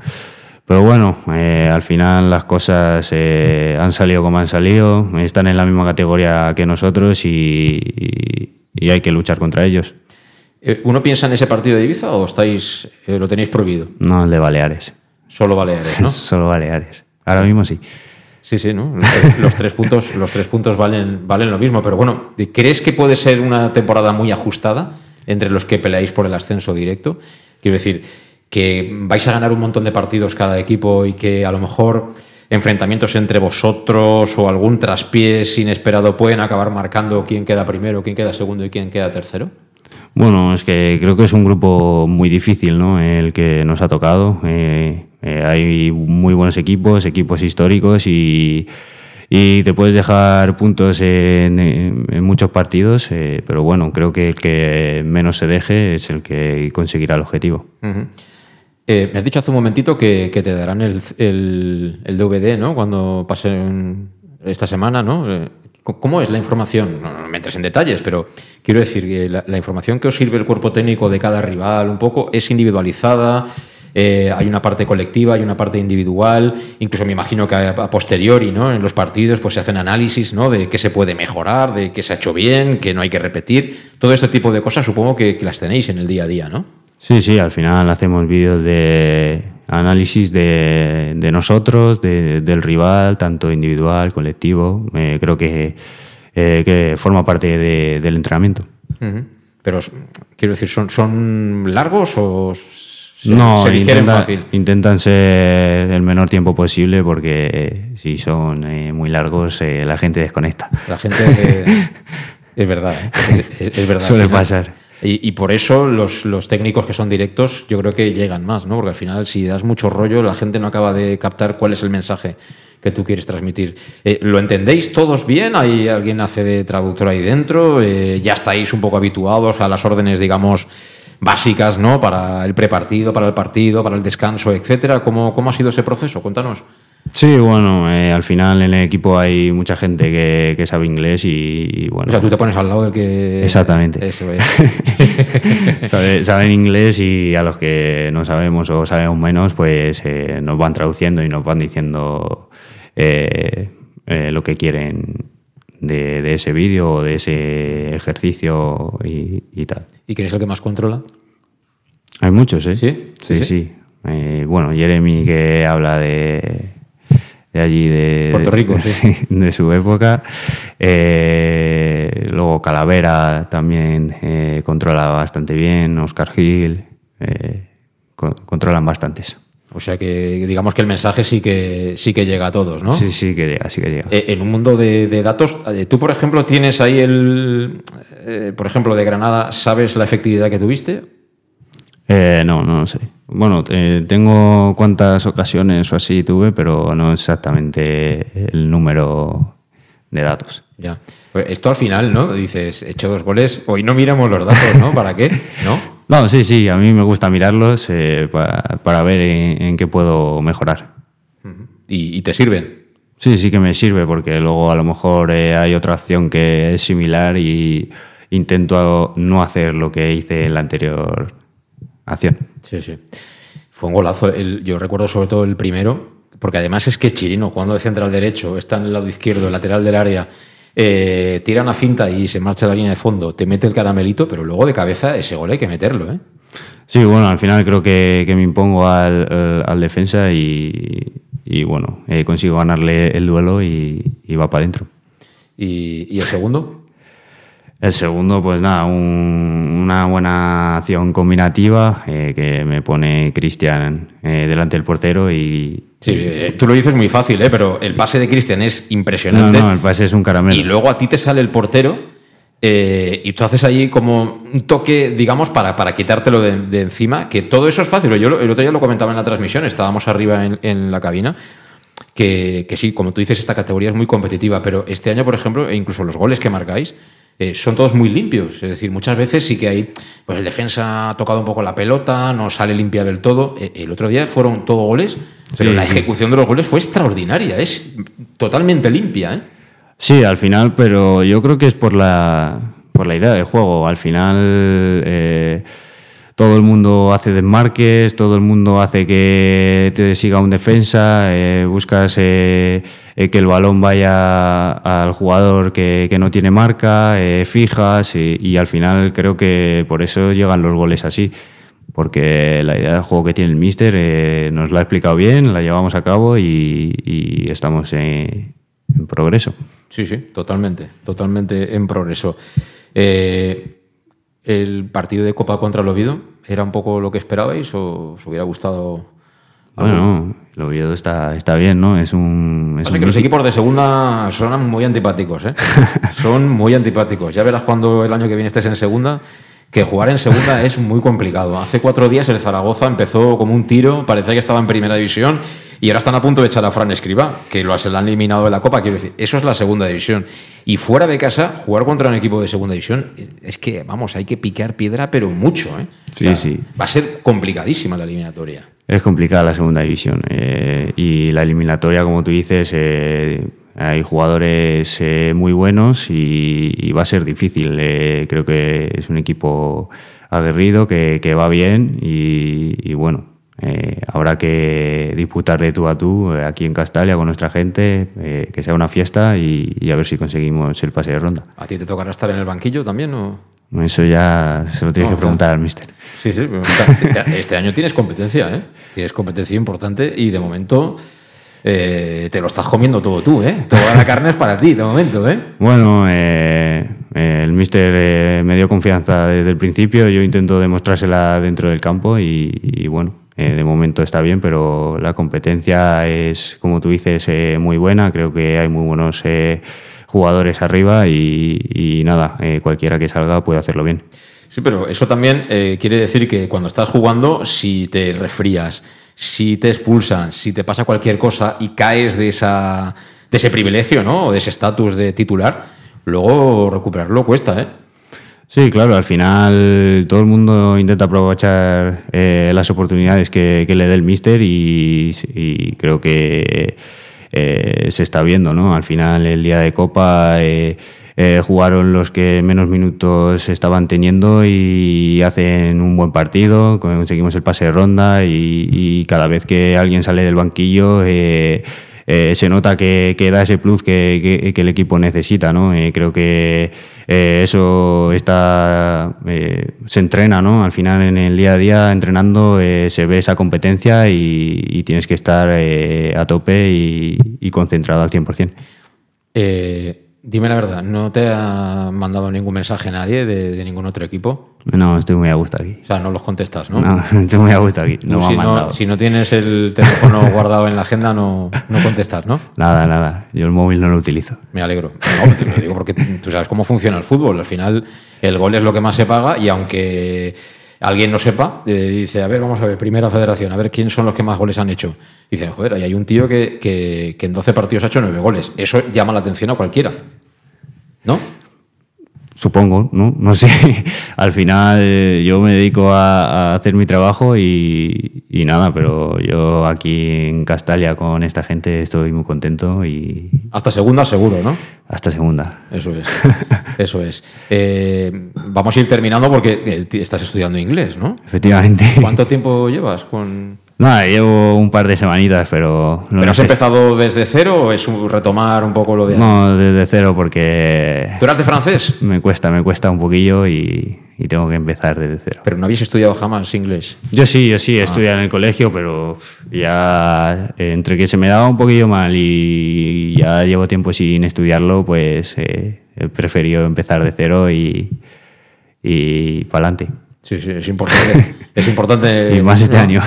pero bueno, eh, al final las cosas han salido como han salido, están en la misma categoría que nosotros y, y- y hay que luchar contra ellos. ¿Uno piensa en ese partido de Ibiza o estáis, eh, lo tenéis prohibido? No el de Baleares, Solo Baleares, ¿no? solo Baleares. Ahora mismo sí. Sí, sí, ¿no? Los tres puntos, los tres puntos valen, valen lo mismo, pero bueno, ¿crees que puede ser una temporada muy ajustada entre los que peleáis por el ascenso directo? Quiero decir, que vais a ganar un montón de partidos cada equipo y que a lo mejor enfrentamientos entre vosotros o algún traspiés inesperado pueden acabar marcando quién queda primero, quién queda segundo y quién queda tercero. Bueno, es que creo que es un grupo muy difícil, ¿no? El que nos ha tocado. Eh, eh, hay muy buenos equipos, equipos históricos y, y te puedes dejar puntos en, en- muchos partidos, eh, pero bueno, creo que el que menos se deje es el que conseguirá el objetivo. Ujú. Eh, me has dicho hace un momentito que, que te darán el, el- el DVD, ¿no? Cuando pasen esta semana, ¿no? Eh, ¿Cómo es la información? No, no me entres en detalles, pero quiero decir que la, la información que os sirve el cuerpo técnico de cada rival un poco es individualizada. Eh, hay una parte colectiva, hay una parte individual, incluso me imagino que a, posteriori, ¿no? En los partidos, pues se hacen análisis, ¿no? De qué se puede mejorar, de qué se ha hecho bien, qué no hay que repetir. Todo este tipo de cosas supongo que, que las tenéis en el día a día, ¿no? Sí, sí, al final hacemos vídeos de análisis de, de nosotros, de- del rival, tanto individual, colectivo. Eh, creo que, eh, que forma parte de- del entrenamiento. Pero quiero decir, ¿son, son largos o se, no, se digieren intenta- fácil? intentan ser el menor tiempo posible porque eh, si son eh, muy largos eh, la gente desconecta. La gente eh, es verdad, es, es- es verdad. Suele pasar. Y, y por eso los, los técnicos que son directos yo creo que llegan más, ¿no? Porque al final si das mucho rollo la gente no acaba de captar cuál es el mensaje que tú quieres transmitir. Eh, ¿Lo entendéis todos bien? ¿Hay alguien hace de traductor ahí dentro? Eh, ¿Ya estáis un poco habituados a las órdenes, digamos, básicas, ¿no? Para el prepartido, para el partido, para el descanso, etcétera. ¿Cómo, cómo ha sido ese proceso? Cuéntanos. Sí, bueno, eh, al final en el equipo hay mucha gente que, que sabe inglés y, y bueno. O sea, tú te pones al lado del que... Exactamente. Eso es. Sabe- saben inglés y a los que no sabemos o sabemos menos, pues eh, nos van traduciendo y nos van diciendo eh, lo que quieren de, de ese vídeo o de ese ejercicio y, y tal. ¿Y quién es el que más controla? Hay muchos, ¿eh? ¿Sí? Sí, ¿Sí? sí. Eh, bueno, Jeremy que habla de, de allí de Puerto Rico, sí. de su época. Eh, luego Calavera también eh, controla bastante bien. Oscar Gil eh, co- controlan bastantes. O sea que digamos que el mensaje sí que sí que llega a todos, ¿no? Sí, sí que llega, sí que llega. Eh, en un mundo de, de datos, eh, tú por ejemplo tienes ahí el, eh, por ejemplo de Granada, ¿sabes la efectividad que tuviste? Eh, no, no lo sé. Bueno, eh, tengo cuántas ocasiones o así tuve, pero no exactamente el número de datos. Ya. Pues Esto al final, ¿no? Dices, he hecho dos goles, hoy no miramos los datos, ¿no? ¿Para qué? ¿No? No, sí, sí, a mí me gusta mirarlos eh, pa- para ver en, en qué puedo mejorar. Y, y te sirven. Sí, sí que me sirve porque luego a lo mejor eh, hay otra acción que es similar y intento no hacer lo que hice en la anterior acción. Sí, sí. Fue un golazo. El- yo recuerdo sobre todo el primero, porque además es que Chirino, jugando de central derecho, está en el lado izquierdo, el lateral del área, eh, tira una finta y se marcha a la línea de fondo, te mete el caramelito, pero luego de cabeza ese gol hay que meterlo, ¿eh? Sí, bueno, al final creo que, que me impongo al, al- al defensa y, y, bueno, eh, consigo ganarle el duelo y, y va para adentro. ¿Y, y el segundo? El segundo, pues nada, un- una buena acción combinativa eh, que me pone Cristian eh, delante del portero y... Sí, eh, tú lo dices muy fácil, ¿eh? pero el pase de Cristian es No, impresionante. no, el pase es un caramelo. Y luego a ti te sale el portero Eh, y tú haces ahí como un toque, digamos, para, para quitártelo de, de encima, que todo eso es fácil. Yo el otro día lo comentaba en la transmisión, estábamos arriba en, en la cabina, que, que sí, como tú dices, esta categoría es muy competitiva, pero este año, por ejemplo, e incluso los goles que marcáis, eh, son todos muy limpios. Es decir, muchas veces sí que hay, pues el defensa ha tocado un poco la pelota, no sale limpia del todo. Eh, el otro día fueron todos goles, pero Sí, la sí. ejecución de los goles fue extraordinaria, es totalmente limpia. ¿eh? Sí, al final, pero yo creo que es por la, por la idea del juego. Al final, eh, todo el mundo hace desmarques, todo el mundo hace que te siga un defensa, eh, buscas eh, eh, que el balón vaya al jugador que, no tiene marca, fijas, y, al final creo que por eso llegan los goles así. Porque la idea del juego que tiene el Mister nos la ha explicado bien, la llevamos a cabo y, estamos en progreso. Sí, sí, totalmente, totalmente en progreso. ¿El partido de Copa contra el Oviedo era un poco lo que esperabais o os hubiera gustado? algo? Bueno, el Oviedo está, está bien, ¿no? Es un. Es un que los equipo- equipos de segunda son muy antipáticos, ¿eh? son muy antipáticos. Ya verás cuando el año que viene estés en segunda, que jugar en segunda es muy complicado. Hace cuatro días el Zaragoza empezó como un tiro, parecía que estaba en primera división y ahora están a punto de echar a Fran Escriba, que lo se lo han eliminado de la Copa. Quiero decir, eso es la segunda división. Y fuera de casa, jugar contra un equipo de segunda división es que, vamos, hay que picar piedra, pero mucho, ¿eh? O Sí, sea, sí. Va a ser complicadísima la eliminatoria. Es complicada la segunda división. eh, y la eliminatoria, como tú dices, eh, hay jugadores eh, muy buenos y, y va a ser difícil. eh, creo que es un equipo aguerrido que, que va bien y, y bueno. eh, habrá que disputar de tú a tú eh, aquí en Castalia con nuestra gente, eh, que sea una fiesta y, y a ver si conseguimos el pase de ronda. ¿A ti te tocará estar en el banquillo también o...? Eso ya se lo tienes No, que preguntar al mister. Sí, sí. te- Este año tienes competencia, ¿eh? Tienes competencia importante y de momento eh, te lo estás comiendo todo tú, ¿eh? Toda la carne es para ti, de momento, ¿eh? Bueno, eh, eh, el míster eh, me dio confianza desde el principio, yo intento demostrársela dentro del campo y, y bueno, de momento está bien, pero la competencia es, como tú dices, muy buena, creo que hay muy buenos jugadores arriba y, y nada, cualquiera que salga puede hacerlo bien. Sí, pero eso también quiere decir que cuando estás jugando, si te resfrías, si te expulsan, si te pasa cualquier cosa y caes de, esa, de ese privilegio, ¿no? O de ese estatus de titular, luego recuperarlo cuesta, ¿eh? Sí, claro, al final todo el mundo intenta aprovechar eh, las oportunidades que, le dé el míster y, y creo que eh, se está viendo, ¿no? Al final el día de Copa eh, eh, jugaron los que menos minutos estaban teniendo y hacen un buen partido, conseguimos el pase de ronda y, cada vez que alguien sale del banquillo... eh, eh, se nota que, da ese plus que, el equipo necesita, ¿no? Creo que eso está, se entrena, ¿no? Al final en el día a día entrenando se ve esa competencia y, tienes que estar a tope y, y concentrado al 100%. Dime la verdad, ¿no te ha mandado ningún mensaje nadie de, de ningún otro equipo? No, estoy muy a gusto aquí. O sea, no los contestas, ¿no? No, estoy muy a gusto aquí. No me si, han no, si no tienes el teléfono guardado en la agenda, no, no contestas, ¿no? Nada, nada. Yo el móvil no lo utilizo. Me alegro. No, te lo digo porque tú sabes cómo funciona el fútbol. Al final, el gol es lo que más se paga y aunque alguien no sepa, eh, dice, a ver, vamos a ver, primera federación, a ver quién son los que más goles han hecho. Dicen, joder, ahí hay un tío que, que- que en 12 partidos ha hecho 9 goles. Eso llama la atención a cualquiera. ¿No? Supongo, ¿no? No sé. Al final eh, yo me dedico a, a hacer mi trabajo y, y nada, pero yo aquí en Castalia con esta gente estoy muy contento y Hasta segunda seguro, ¿no? hasta segunda. Eso es. Eso es. Eh, vamos a ir terminando porque eh, estás estudiando inglés, ¿no? Efectivamente. ¿Cuánto tiempo llevas con...? Nada, llevo un par de semanitas, pero... no ¿Pero has sé- empezado desde cero o es un- retomar un poco lo de... No, desde cero porque ¿Tú eras de francés? me cuesta, me cuesta un poquillo y, y tengo que empezar desde cero. Pero no habías estudiado jamás inglés. Yo sí, yo sí, he estudiado en el colegio, pero ya eh, entre que se me daba un poquillo mal y ya llevo tiempo sin estudiarlo, pues eh, he preferido empezar de cero y, y para adelante. Sí, sí, es importante. Es importante. Y más este ¿no? año.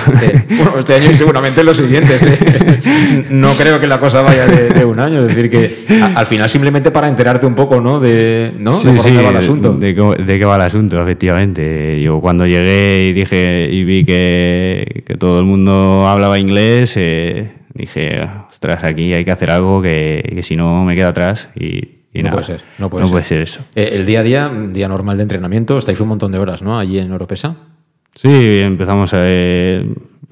Bueno, este año y seguramente los siguientes. ¿eh? No creo que la cosa vaya de, de un año. Es decir, que a- al final simplemente para enterarte un poco, ¿no? De, ¿no? Sí, de por sí, dónde va el asunto. De, qué- de qué va el asunto, efectivamente. Yo cuando llegué y dije y vi que, que todo el mundo hablaba inglés, eh, dije, ostras, aquí hay que hacer algo que, que si no me quedo atrás y, y no nada. puede ser. No puede, ser. eso. Eh, el día a día, día normal de entrenamiento, estáis un montón de horas, ¿no? Allí en Oropesa. Sí, empezamos eh,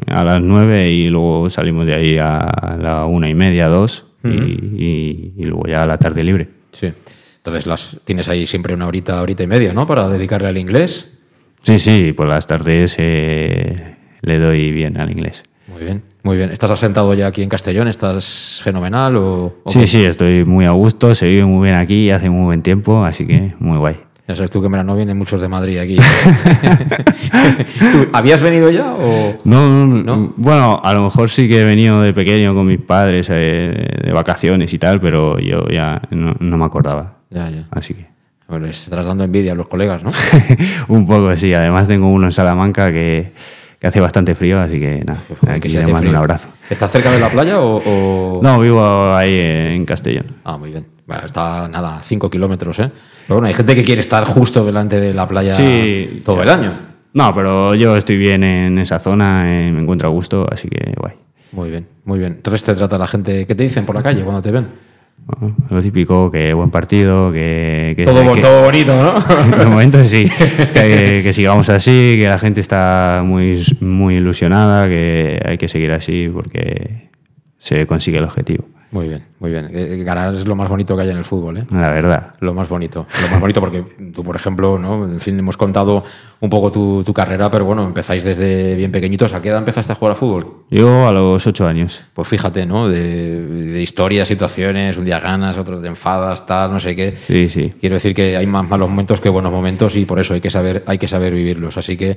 a las nueve y luego salimos de ahí a la una y media, dos, y- y, y luego ya a la tarde libre. Sí. Entonces las, tienes ahí siempre una horita, horita y media, ¿no? Para dedicarle al inglés. Sí, sí, por las tardes eh, le doy bien al inglés. Muy bien, muy bien. ¿Estás asentado ya aquí en Castellón? ¿Estás fenomenal o, o Sí, qué? sí, estoy muy a gusto, se vive muy bien aquí, hace muy buen tiempo, así que muy guay. Ya sabes tú que en verano vienen muchos de Madrid aquí. ¿Tú ¿Habías venido ya o...? No, no, no, bueno, a lo mejor sí que he venido de pequeño con mis padres eh, de vacaciones y tal, pero yo ya no, no me acordaba. Ya, ya. Así que Bueno, les estarás dando envidia a los colegas, ¿no? un poco sí, además tengo uno en Salamanca que, que hace bastante frío, así que nada, Joder, aquí que se le mando un abrazo. ¿Estás cerca de la playa o...? o- No, vivo ahí en Castellón. Ah, muy bien. Bueno, está, nada, 5 kilómetros, ¿eh? Pero bueno, hay gente que quiere estar justo delante de la playa Sí. todo el año. No, pero yo estoy bien en esa zona, eh, me encuentro a gusto, así que guay. Muy bien, muy bien. Entonces te trata la gente... ¿Qué te dicen por la calle cuando te ven? Lo típico, que buen partido, que... que Todo, que- todo bonito, ¿no? De momento sí, que, que sigamos así, que la gente está muy, muy ilusionada, que hay que seguir así porque se consigue el objetivo, Muy bien, muy bien. Eh, Ganar es lo más bonito que hay en el fútbol, ¿eh? la verdad. Lo más bonito, lo más bonito porque tú, por ejemplo, ¿no? En fin, hemos contado un poco tu, tu carrera, pero bueno, empezáis desde bien pequeñitos. ¿A qué edad empezaste a jugar a fútbol? Yo a los ocho años. Pues fíjate, ¿no? De, de historias, situaciones, un día ganas, otro te enfadas, tal, no sé qué. Sí, sí. Quiero decir que hay más malos momentos que buenos momentos y por eso hay que saber, hay que saber vivirlos. Así que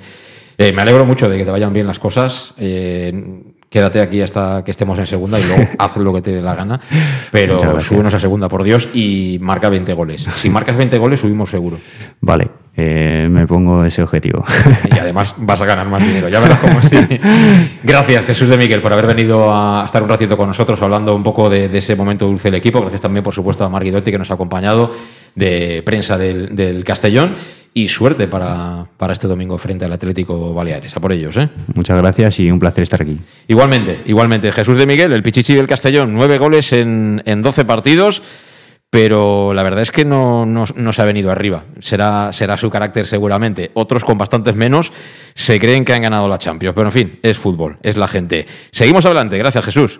eh, me alegro mucho de que te vayan bien las cosas. Eh, quédate aquí hasta que estemos en segunda y luego haz lo que te dé la gana. Pero súbenos a segunda, por Dios, y marca 20 goles. Si marcas 20 goles, subimos seguro. Vale, eh, me pongo ese objetivo. Y además vas a ganar más dinero. Ya verás cómo sí. Gracias, Jesús de Miguel, por haber venido a estar un ratito con nosotros hablando un poco de, de ese momento dulce del equipo. Gracias también, por supuesto, a Marc Guidotti, que nos ha acompañado de prensa del, del Castellón. Y suerte para, para este domingo frente al Atlético Baleares. A por ellos, ¿eh? Muchas gracias y un placer estar aquí. Igualmente, igualmente. Jesús de Miguel, el Pichichi del Castellón, nueve goles en, en 12 partidos, pero la verdad es que no, no- no se ha venido arriba. Será, será su carácter seguramente. Otros con bastantes menos se creen que han ganado la Champions, pero en fin, es fútbol, es la gente. Seguimos adelante, gracias Jesús.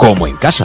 como en casa.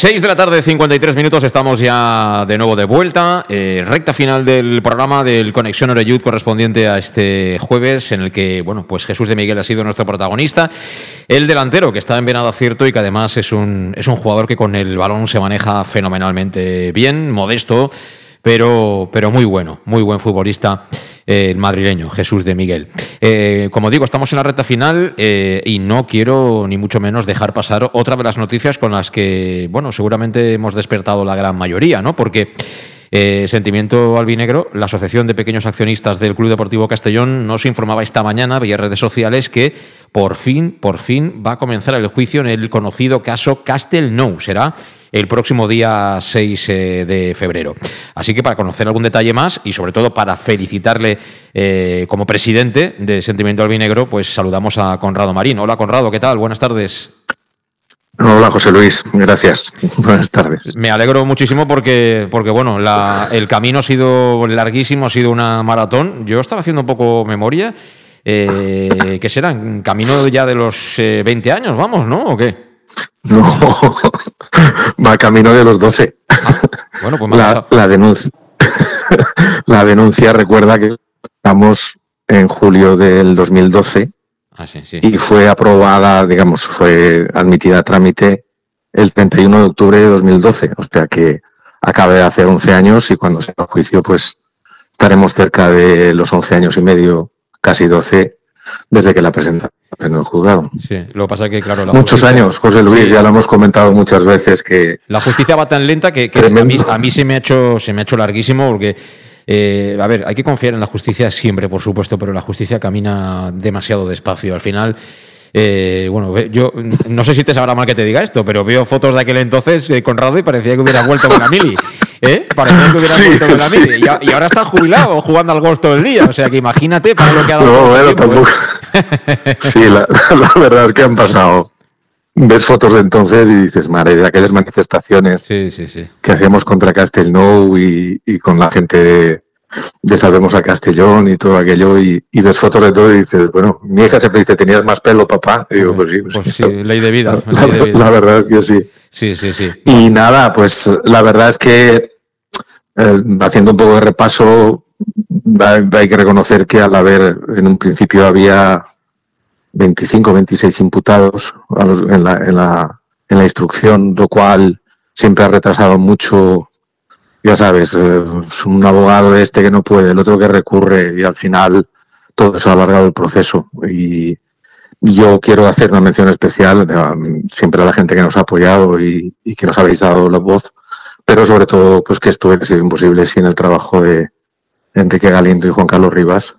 6 de la tarde, 53 minutos, estamos ya de nuevo de vuelta. Eh, recta final del programa del Conexión Oreyud correspondiente a este jueves, en el que, bueno, pues Jesús de Miguel ha sido nuestro protagonista. El delantero, que está en venado cierto y que además es un, es un jugador que con el balón se maneja fenomenalmente bien, modesto, pero, pero muy bueno, muy buen futbolista eh, el madrileño, Jesús de Miguel. Eh, como digo, estamos en la recta final eh, y no quiero ni mucho menos dejar pasar otra de las noticias con las que, bueno, seguramente hemos despertado la gran mayoría, ¿no? Porque eh, Sentimiento Albinegro, la Asociación de Pequeños Accionistas del Club Deportivo Castellón, nos informaba esta mañana vía redes sociales que por fin, por fin va a comenzar el juicio en el conocido caso Castel Nou. Será el próximo día 6 eh, de febrero. Así que para conocer algún detalle más y sobre todo para felicitarle eh, como presidente de Sentimiento Albinegro, pues saludamos a Conrado Marín. Hola Conrado, ¿qué tal? Buenas tardes. Hola José Luis, gracias. Buenas tardes. Me alegro muchísimo porque, porque bueno, la- el camino ha sido larguísimo, ha sido una maratón. Yo estaba haciendo un poco memoria. Eh, ¿Qué será? Camino ya de los eh, 20 años, vamos, ¿no? ¿O qué? No, va camino de los 12. Ah, bueno, pues me La, la denuncia, la denuncia recuerda que estamos en julio del 2012 Ah, sí, sí. y fue aprobada, digamos, fue admitida a trámite el 31 de octubre de 2012. O sea que acaba de hacer 11 años y cuando sea el juicio, pues estaremos cerca de los 11 años y medio, casi 12, desde que la presentaron en el juzgado. Sí, lo que pasa es que, claro, la Muchos justicia- años, José Luis, Sí. ya lo hemos comentado muchas veces que La justicia va tan lenta que, que a, mí, a mí se me ha hecho se me ha hecho larguísimo porque eh, a ver, hay que confiar en la justicia siempre, por supuesto, pero la justicia camina demasiado despacio. Al final, eh, bueno, yo no sé si te sabrá mal que te diga esto, pero veo fotos de aquel entonces eh, Conrado y parecía que hubiera vuelto con la mili. ¿eh? Parecía que hubiera Sí, vuelto con la sí. mili. Y, ahora está jubilado jugando al golf todo el día. O sea que imagínate para lo que ha dado. No, este bueno, ¿eh? tampoco. Sí, la, la verdad es que han pasado. Ves fotos de entonces y dices, madre, de aquellas manifestaciones Sí, sí, sí. que hacíamos contra Castellnou y, y con la gente de, de Salvemos a Castellón y todo aquello, y, y ves fotos de todo y dices, bueno, mi hija siempre dice, tenías más pelo, papá. Y digo, pues sí, pues Pues sí, ley de vida. la, ley de vida. la verdad es que sí. Sí, sí, sí. Y nada, pues la verdad es que eh, haciendo un poco de repaso, hay, hay que reconocer que al haber, en un principio había 25, 26 imputados a los- en, la, en, la, en la instrucción, lo cual siempre ha retrasado mucho, ya sabes, eh, un abogado este que no puede, el otro que recurre y al final todo eso ha alargado el proceso. Y yo quiero hacer una mención especial eh, siempre a la gente que nos ha apoyado y, y que nos habéis dado la voz, pero sobre todo pues que esto hubiera sido imposible sin el trabajo de Enrique Galindo y Juan Carlos Rivas,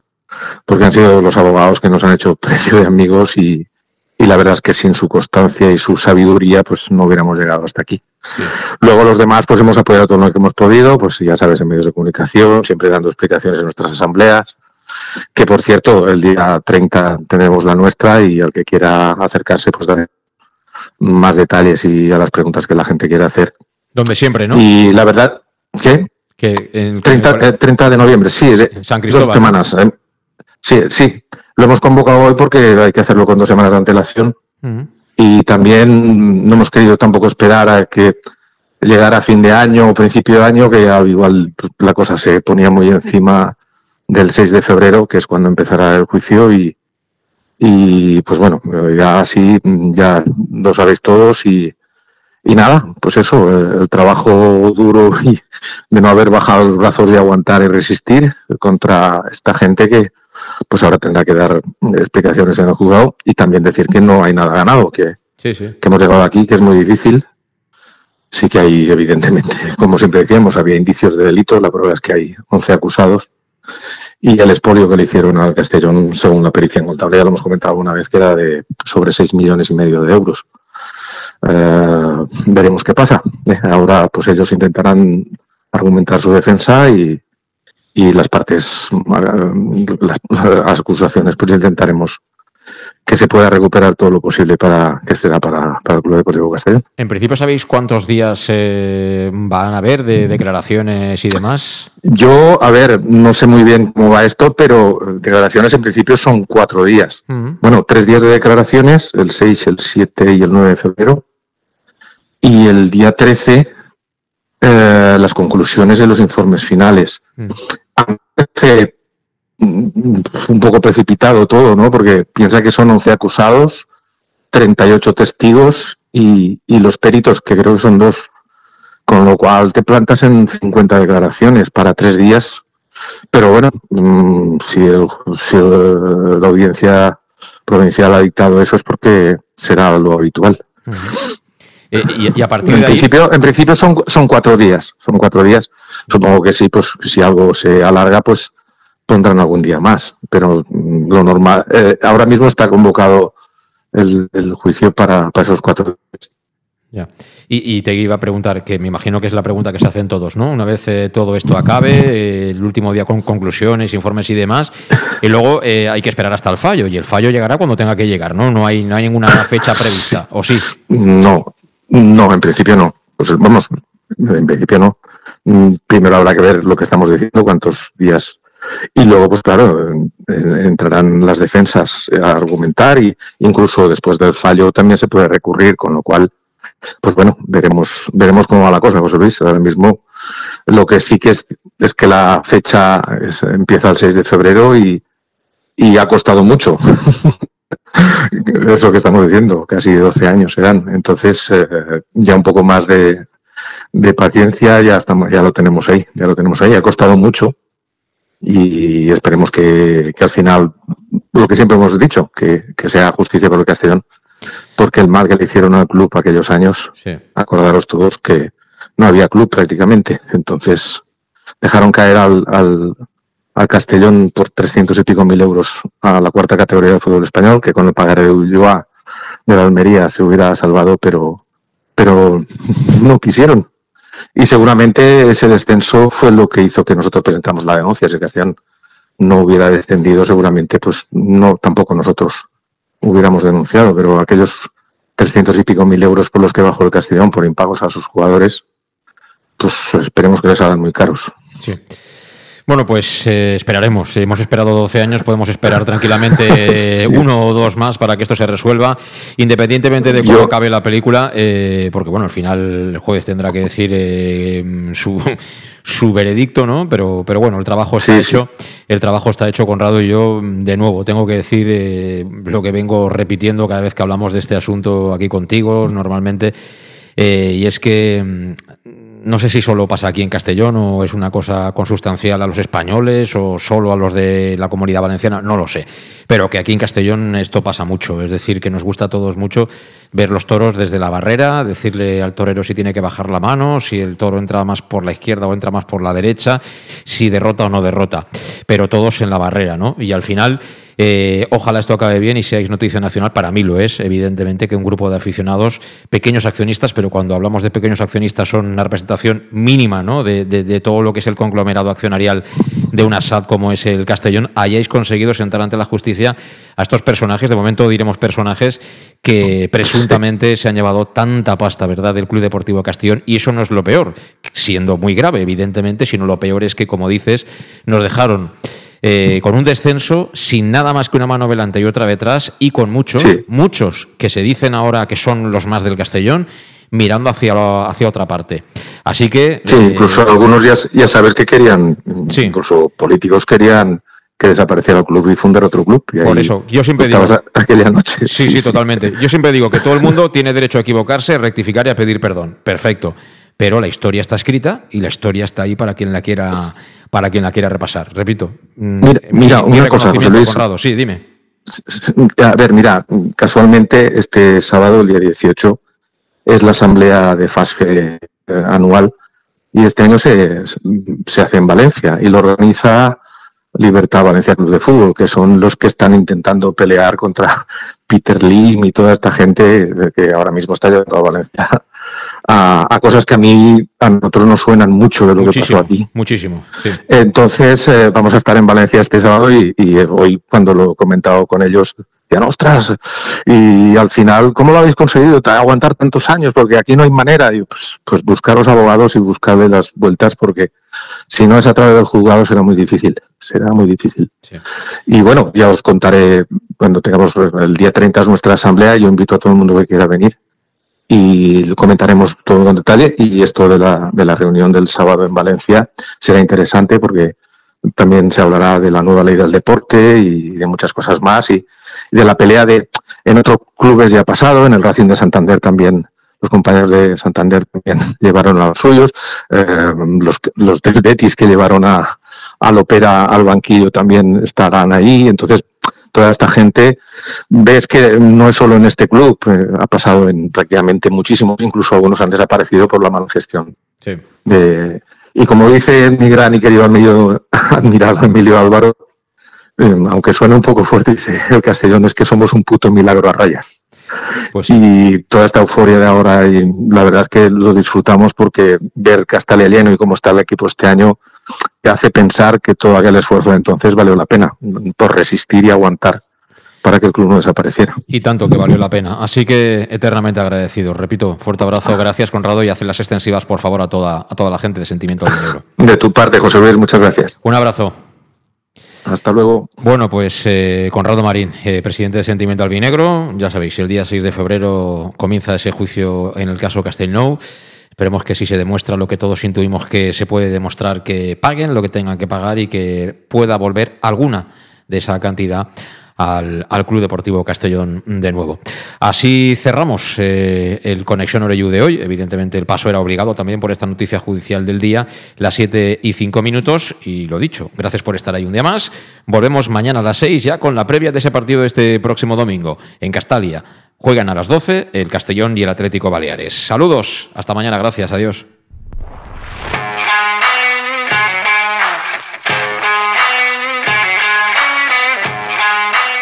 porque han sido los abogados que nos han hecho precio de amigos y, y la verdad es que sin su constancia y su sabiduría pues no hubiéramos llegado hasta aquí. Luego los demás pues hemos apoyado todo lo que hemos podido, pues ya sabes, en medios de comunicación, siempre dando explicaciones en nuestras asambleas, que por cierto, el día 30 tenemos la nuestra y al que quiera acercarse pues daré más detalles y a las preguntas que la gente quiera hacer. Donde siempre, ¿no? Y la verdad, ¿qué? Que en, 30, eh, 30 de noviembre, sí, de, San Cristóbal, dos semanas. eh. Sí, sí. Lo hemos convocado hoy porque hay que hacerlo con dos semanas de antelación Ujú. y también no hemos querido tampoco esperar a que llegara a fin de año o principio de año, que ya igual la cosa se ponía muy encima del 6 de febrero, que es cuando empezará el juicio y, y pues bueno, ya así ya lo sabéis todos y, y nada, pues eso, el trabajo duro y de no haber bajado los brazos y aguantar y resistir contra esta gente que pues ahora tendrá que dar explicaciones en el juzgado y también decir que no hay nada ganado, que, Sí, sí. que hemos llegado aquí, que es muy difícil. Sí que hay, evidentemente, como siempre decíamos, había indicios de delito, la prueba es que hay 11 acusados. Y el expolio que le hicieron al Castellón, según la pericia en contabilidad, lo hemos comentado alguna vez, que era de sobre 6 millones y medio de euros. Eh, veremos qué pasa. Eh, ahora, pues ellos intentarán argumentar su defensa y, y las partes, eh, las, las acusaciones, pues intentaremos que se pueda recuperar todo lo posible para que será para, para el Club Deportivo Castellón. En principio, ¿sabéis cuántos días eh, van a haber de declaraciones y demás? Yo, a ver, no sé muy bien cómo va esto, pero declaraciones en principio son cuatro días. Ujú. Bueno, tres días de declaraciones, el 6, el 7 y el 9 de febrero. Y el día 13, eh, las conclusiones de los informes finales. Mm. Mm, un poco precipitado todo, ¿no? Porque piensa que son 11 acusados, 38 testigos y, los peritos, que creo que son dos. Con lo cual te plantas en 50 declaraciones para tres días. Pero bueno, mm, si, el- si la audiencia provincial ha dictado eso es porque será lo habitual. Eh, y, y a partir En de ahí. principio, en principio son, son cuatro días. Son cuatro días. Supongo que sí, pues si algo se alarga, pues pondrán algún día más. Pero lo normal, eh, ahora mismo está convocado el, el juicio para, para esos cuatro días. Ya. Y, y te iba a preguntar, que me imagino que es la pregunta que se hacen todos, ¿no? Una vez eh, todo esto acabe, eh, el último día con conclusiones, informes y demás, y luego eh, hay que esperar hasta el fallo, y el fallo llegará cuando tenga que llegar, ¿no? No hay, no hay ninguna fecha prevista, ¿o sí? No, no, en principio no. Pues, vamos, en principio no. Mm, Primero habrá que ver lo que estamos diciendo, cuántos días Y luego, pues claro, entrarán las defensas a argumentar y incluso después del fallo también se puede recurrir, con lo cual, pues bueno, veremos, veremos cómo va la cosa, José Luis. Ahora mismo lo que sí que es, es que la fecha empieza el 6 de febrero y ha costado mucho. Eso que estamos diciendo, casi 12 años serán. Entonces, eh, ya un poco más de, de paciencia, ya estamos, ya lo tenemos ahí, ya lo tenemos ahí. Ha costado mucho y esperemos que, que al final, lo que siempre hemos dicho, que, que, sea justicia por el Castellón, porque el mal que le hicieron al club aquellos años, acordaros todos que no había club prácticamente, entonces dejaron caer al, al, al Castellón por 300 y pico mil euros a la cuarta categoría del fútbol español, que con el pagaré de Ulloa de la Almería se hubiera salvado, pero, pero no quisieron. Y seguramente ese descenso fue lo que hizo que nosotros presentamos la denuncia. Si Castellón no hubiera descendido, seguramente, pues no, tampoco nosotros hubiéramos denunciado, pero aquellos 300 y pico mil euros por los que bajó el Castellón por impagos a sus jugadores, pues esperemos que les hagan muy caros. Bueno, pues eh, esperaremos. Hemos esperado 12 años, podemos esperar tranquilamente uno o dos más para que esto se resuelva, independientemente de cómo acabe la película, eh, porque bueno, al final el juez tendrá que decir eh, su, su veredicto, ¿no? Pero, pero bueno, el trabajo está hecho, el trabajo está hecho, Conrado, y yo, de nuevo, tengo que decir lo que vengo repitiendo cada vez que hablamos de este asunto aquí contigo, normalmente, y es que no sé si solo pasa aquí en Castellón o es una cosa consustancial a los españoles o solo a los de la comunidad valenciana, no lo sé. Pero que aquí en Castellón esto pasa mucho, es decir, que nos gusta a todos mucho ver los toros desde la barrera, decirle al torero si tiene que bajar la mano, si el toro entra más por la izquierda o entra más por la derecha, si derrota o no derrota, pero todos en la barrera, ¿no? Y al final eh, ojalá esto acabe bien y seáis noticia nacional. Para mí lo es, evidentemente, que un grupo de aficionados, pequeños accionistas, pero cuando hablamos de pequeños accionistas son una representación mínima ¿no? de, todo lo que es el conglomerado accionarial de una SAD como es el Castellón, hayáis conseguido sentar ante la justicia a estos personajes, de momento diremos personajes que presuntamente se han llevado tanta pasta, ¿verdad?, del Club Deportivo Castellón, y eso no es lo peor, siendo muy grave, evidentemente, sino lo peor es que, como dices, nos dejaron eh, con un descenso sin nada más que una mano delante y otra detrás y con muchos, muchos que se dicen ahora que son los más del Castellón mirando hacia, hacia otra parte. Así que... Sí, incluso algunos ya, ya sabes que querían, incluso políticos querían que desapareciera el club y fundar otro club. Por eso, yo siempre digo... aquella noche. Sí, sí, totalmente. Yo siempre digo que todo el mundo tiene derecho a equivocarse, rectificar y a pedir perdón. Perfecto. Pero la historia está escrita y la historia está ahí para quien la quiera para quien la quiera repasar. Repito. Mm, mira, una cosa, José Luis. Sí, dime. A ver, mira, casualmente este sábado, el día 18, es la asamblea de FASFE eh, anual y este año se, se hace en Valencia y lo organiza Libertad Valencia Club de Fútbol, que son los que están intentando pelear contra Peter Lim y toda esta gente que ahora mismo está llevando a Valencia a, cosas que a mí, a nosotros nos suenan mucho de lo que pasó aquí. Muchísimo, sí. Entonces, eh, vamos a estar en Valencia este sábado y, hoy, cuando lo he comentado con ellos, decían, ostras, y al final, ¿cómo lo habéis conseguido? Aguantar tantos años, porque aquí no hay manera. Y pues, pues buscaros abogados y buscarle las vueltas, porque si no es a través del juzgado será muy difícil. Será muy difícil. Y bueno, ya os contaré cuando tengamos el día 30 es nuestra asamblea. Yo invito a todo el mundo que quiera venir y comentaremos todo con detalle. Y esto de la, de la reunión del sábado en Valencia será interesante porque también se hablará de la nueva ley del deporte y de muchas cosas más y, de la pelea de en otros clubes ya ha pasado, en el Racing de Santander también los compañeros de Santander también llevaron a los suyos, eh, los, los Betis que llevaron a, al Opera al banquillo también estarán ahí, entonces toda esta gente, ves que no es solo en este club, eh, ha pasado en prácticamente muchísimos, incluso algunos han desaparecido por la mala gestión. De, y como dice mi gran y querido amigo, admirado Emilio Álvaro, eh, aunque suene un poco fuerte, dice el Castellón es que somos un puto milagro a rayas. Pues y toda esta euforia de ahora, y la verdad es que lo disfrutamos porque ver Castalia lleno y cómo está el equipo este año, te hace pensar que todo aquel esfuerzo de entonces valió la pena, por resistir y aguantar para que el club no desapareciera. Y tanto que valió la pena. Así que eternamente agradecido. Repito, fuerte abrazo, gracias Conrado y las extensivas por favor a toda, a toda la gente de Sentimiento del Negro. De tu parte, José Luis, muchas gracias. Un abrazo. Hasta luego. Bueno, pues eh, Conrado Marín, eh, presidente de Sentimiento Albinegro, ya sabéis, el día 6 de febrero comienza ese juicio en el caso Castelnou. Esperemos que si se demuestra lo que todos intuimos que se puede demostrar, que paguen lo que tengan que pagar y que pueda volver alguna de esa cantidad al, Club Deportivo Castellón de nuevo. Así cerramos eh, el Conexión Oreyu de hoy. Evidentemente el paso era obligado también por esta noticia judicial del día, las 7 y 5 minutos. Y lo dicho, gracias por estar ahí un día más. Volvemos mañana a las 6 ya con la previa de ese partido de este próximo domingo en Castalia. Juegan a las 12 el Castellón y el Atlético Baleares. Saludos, hasta mañana, gracias, adiós.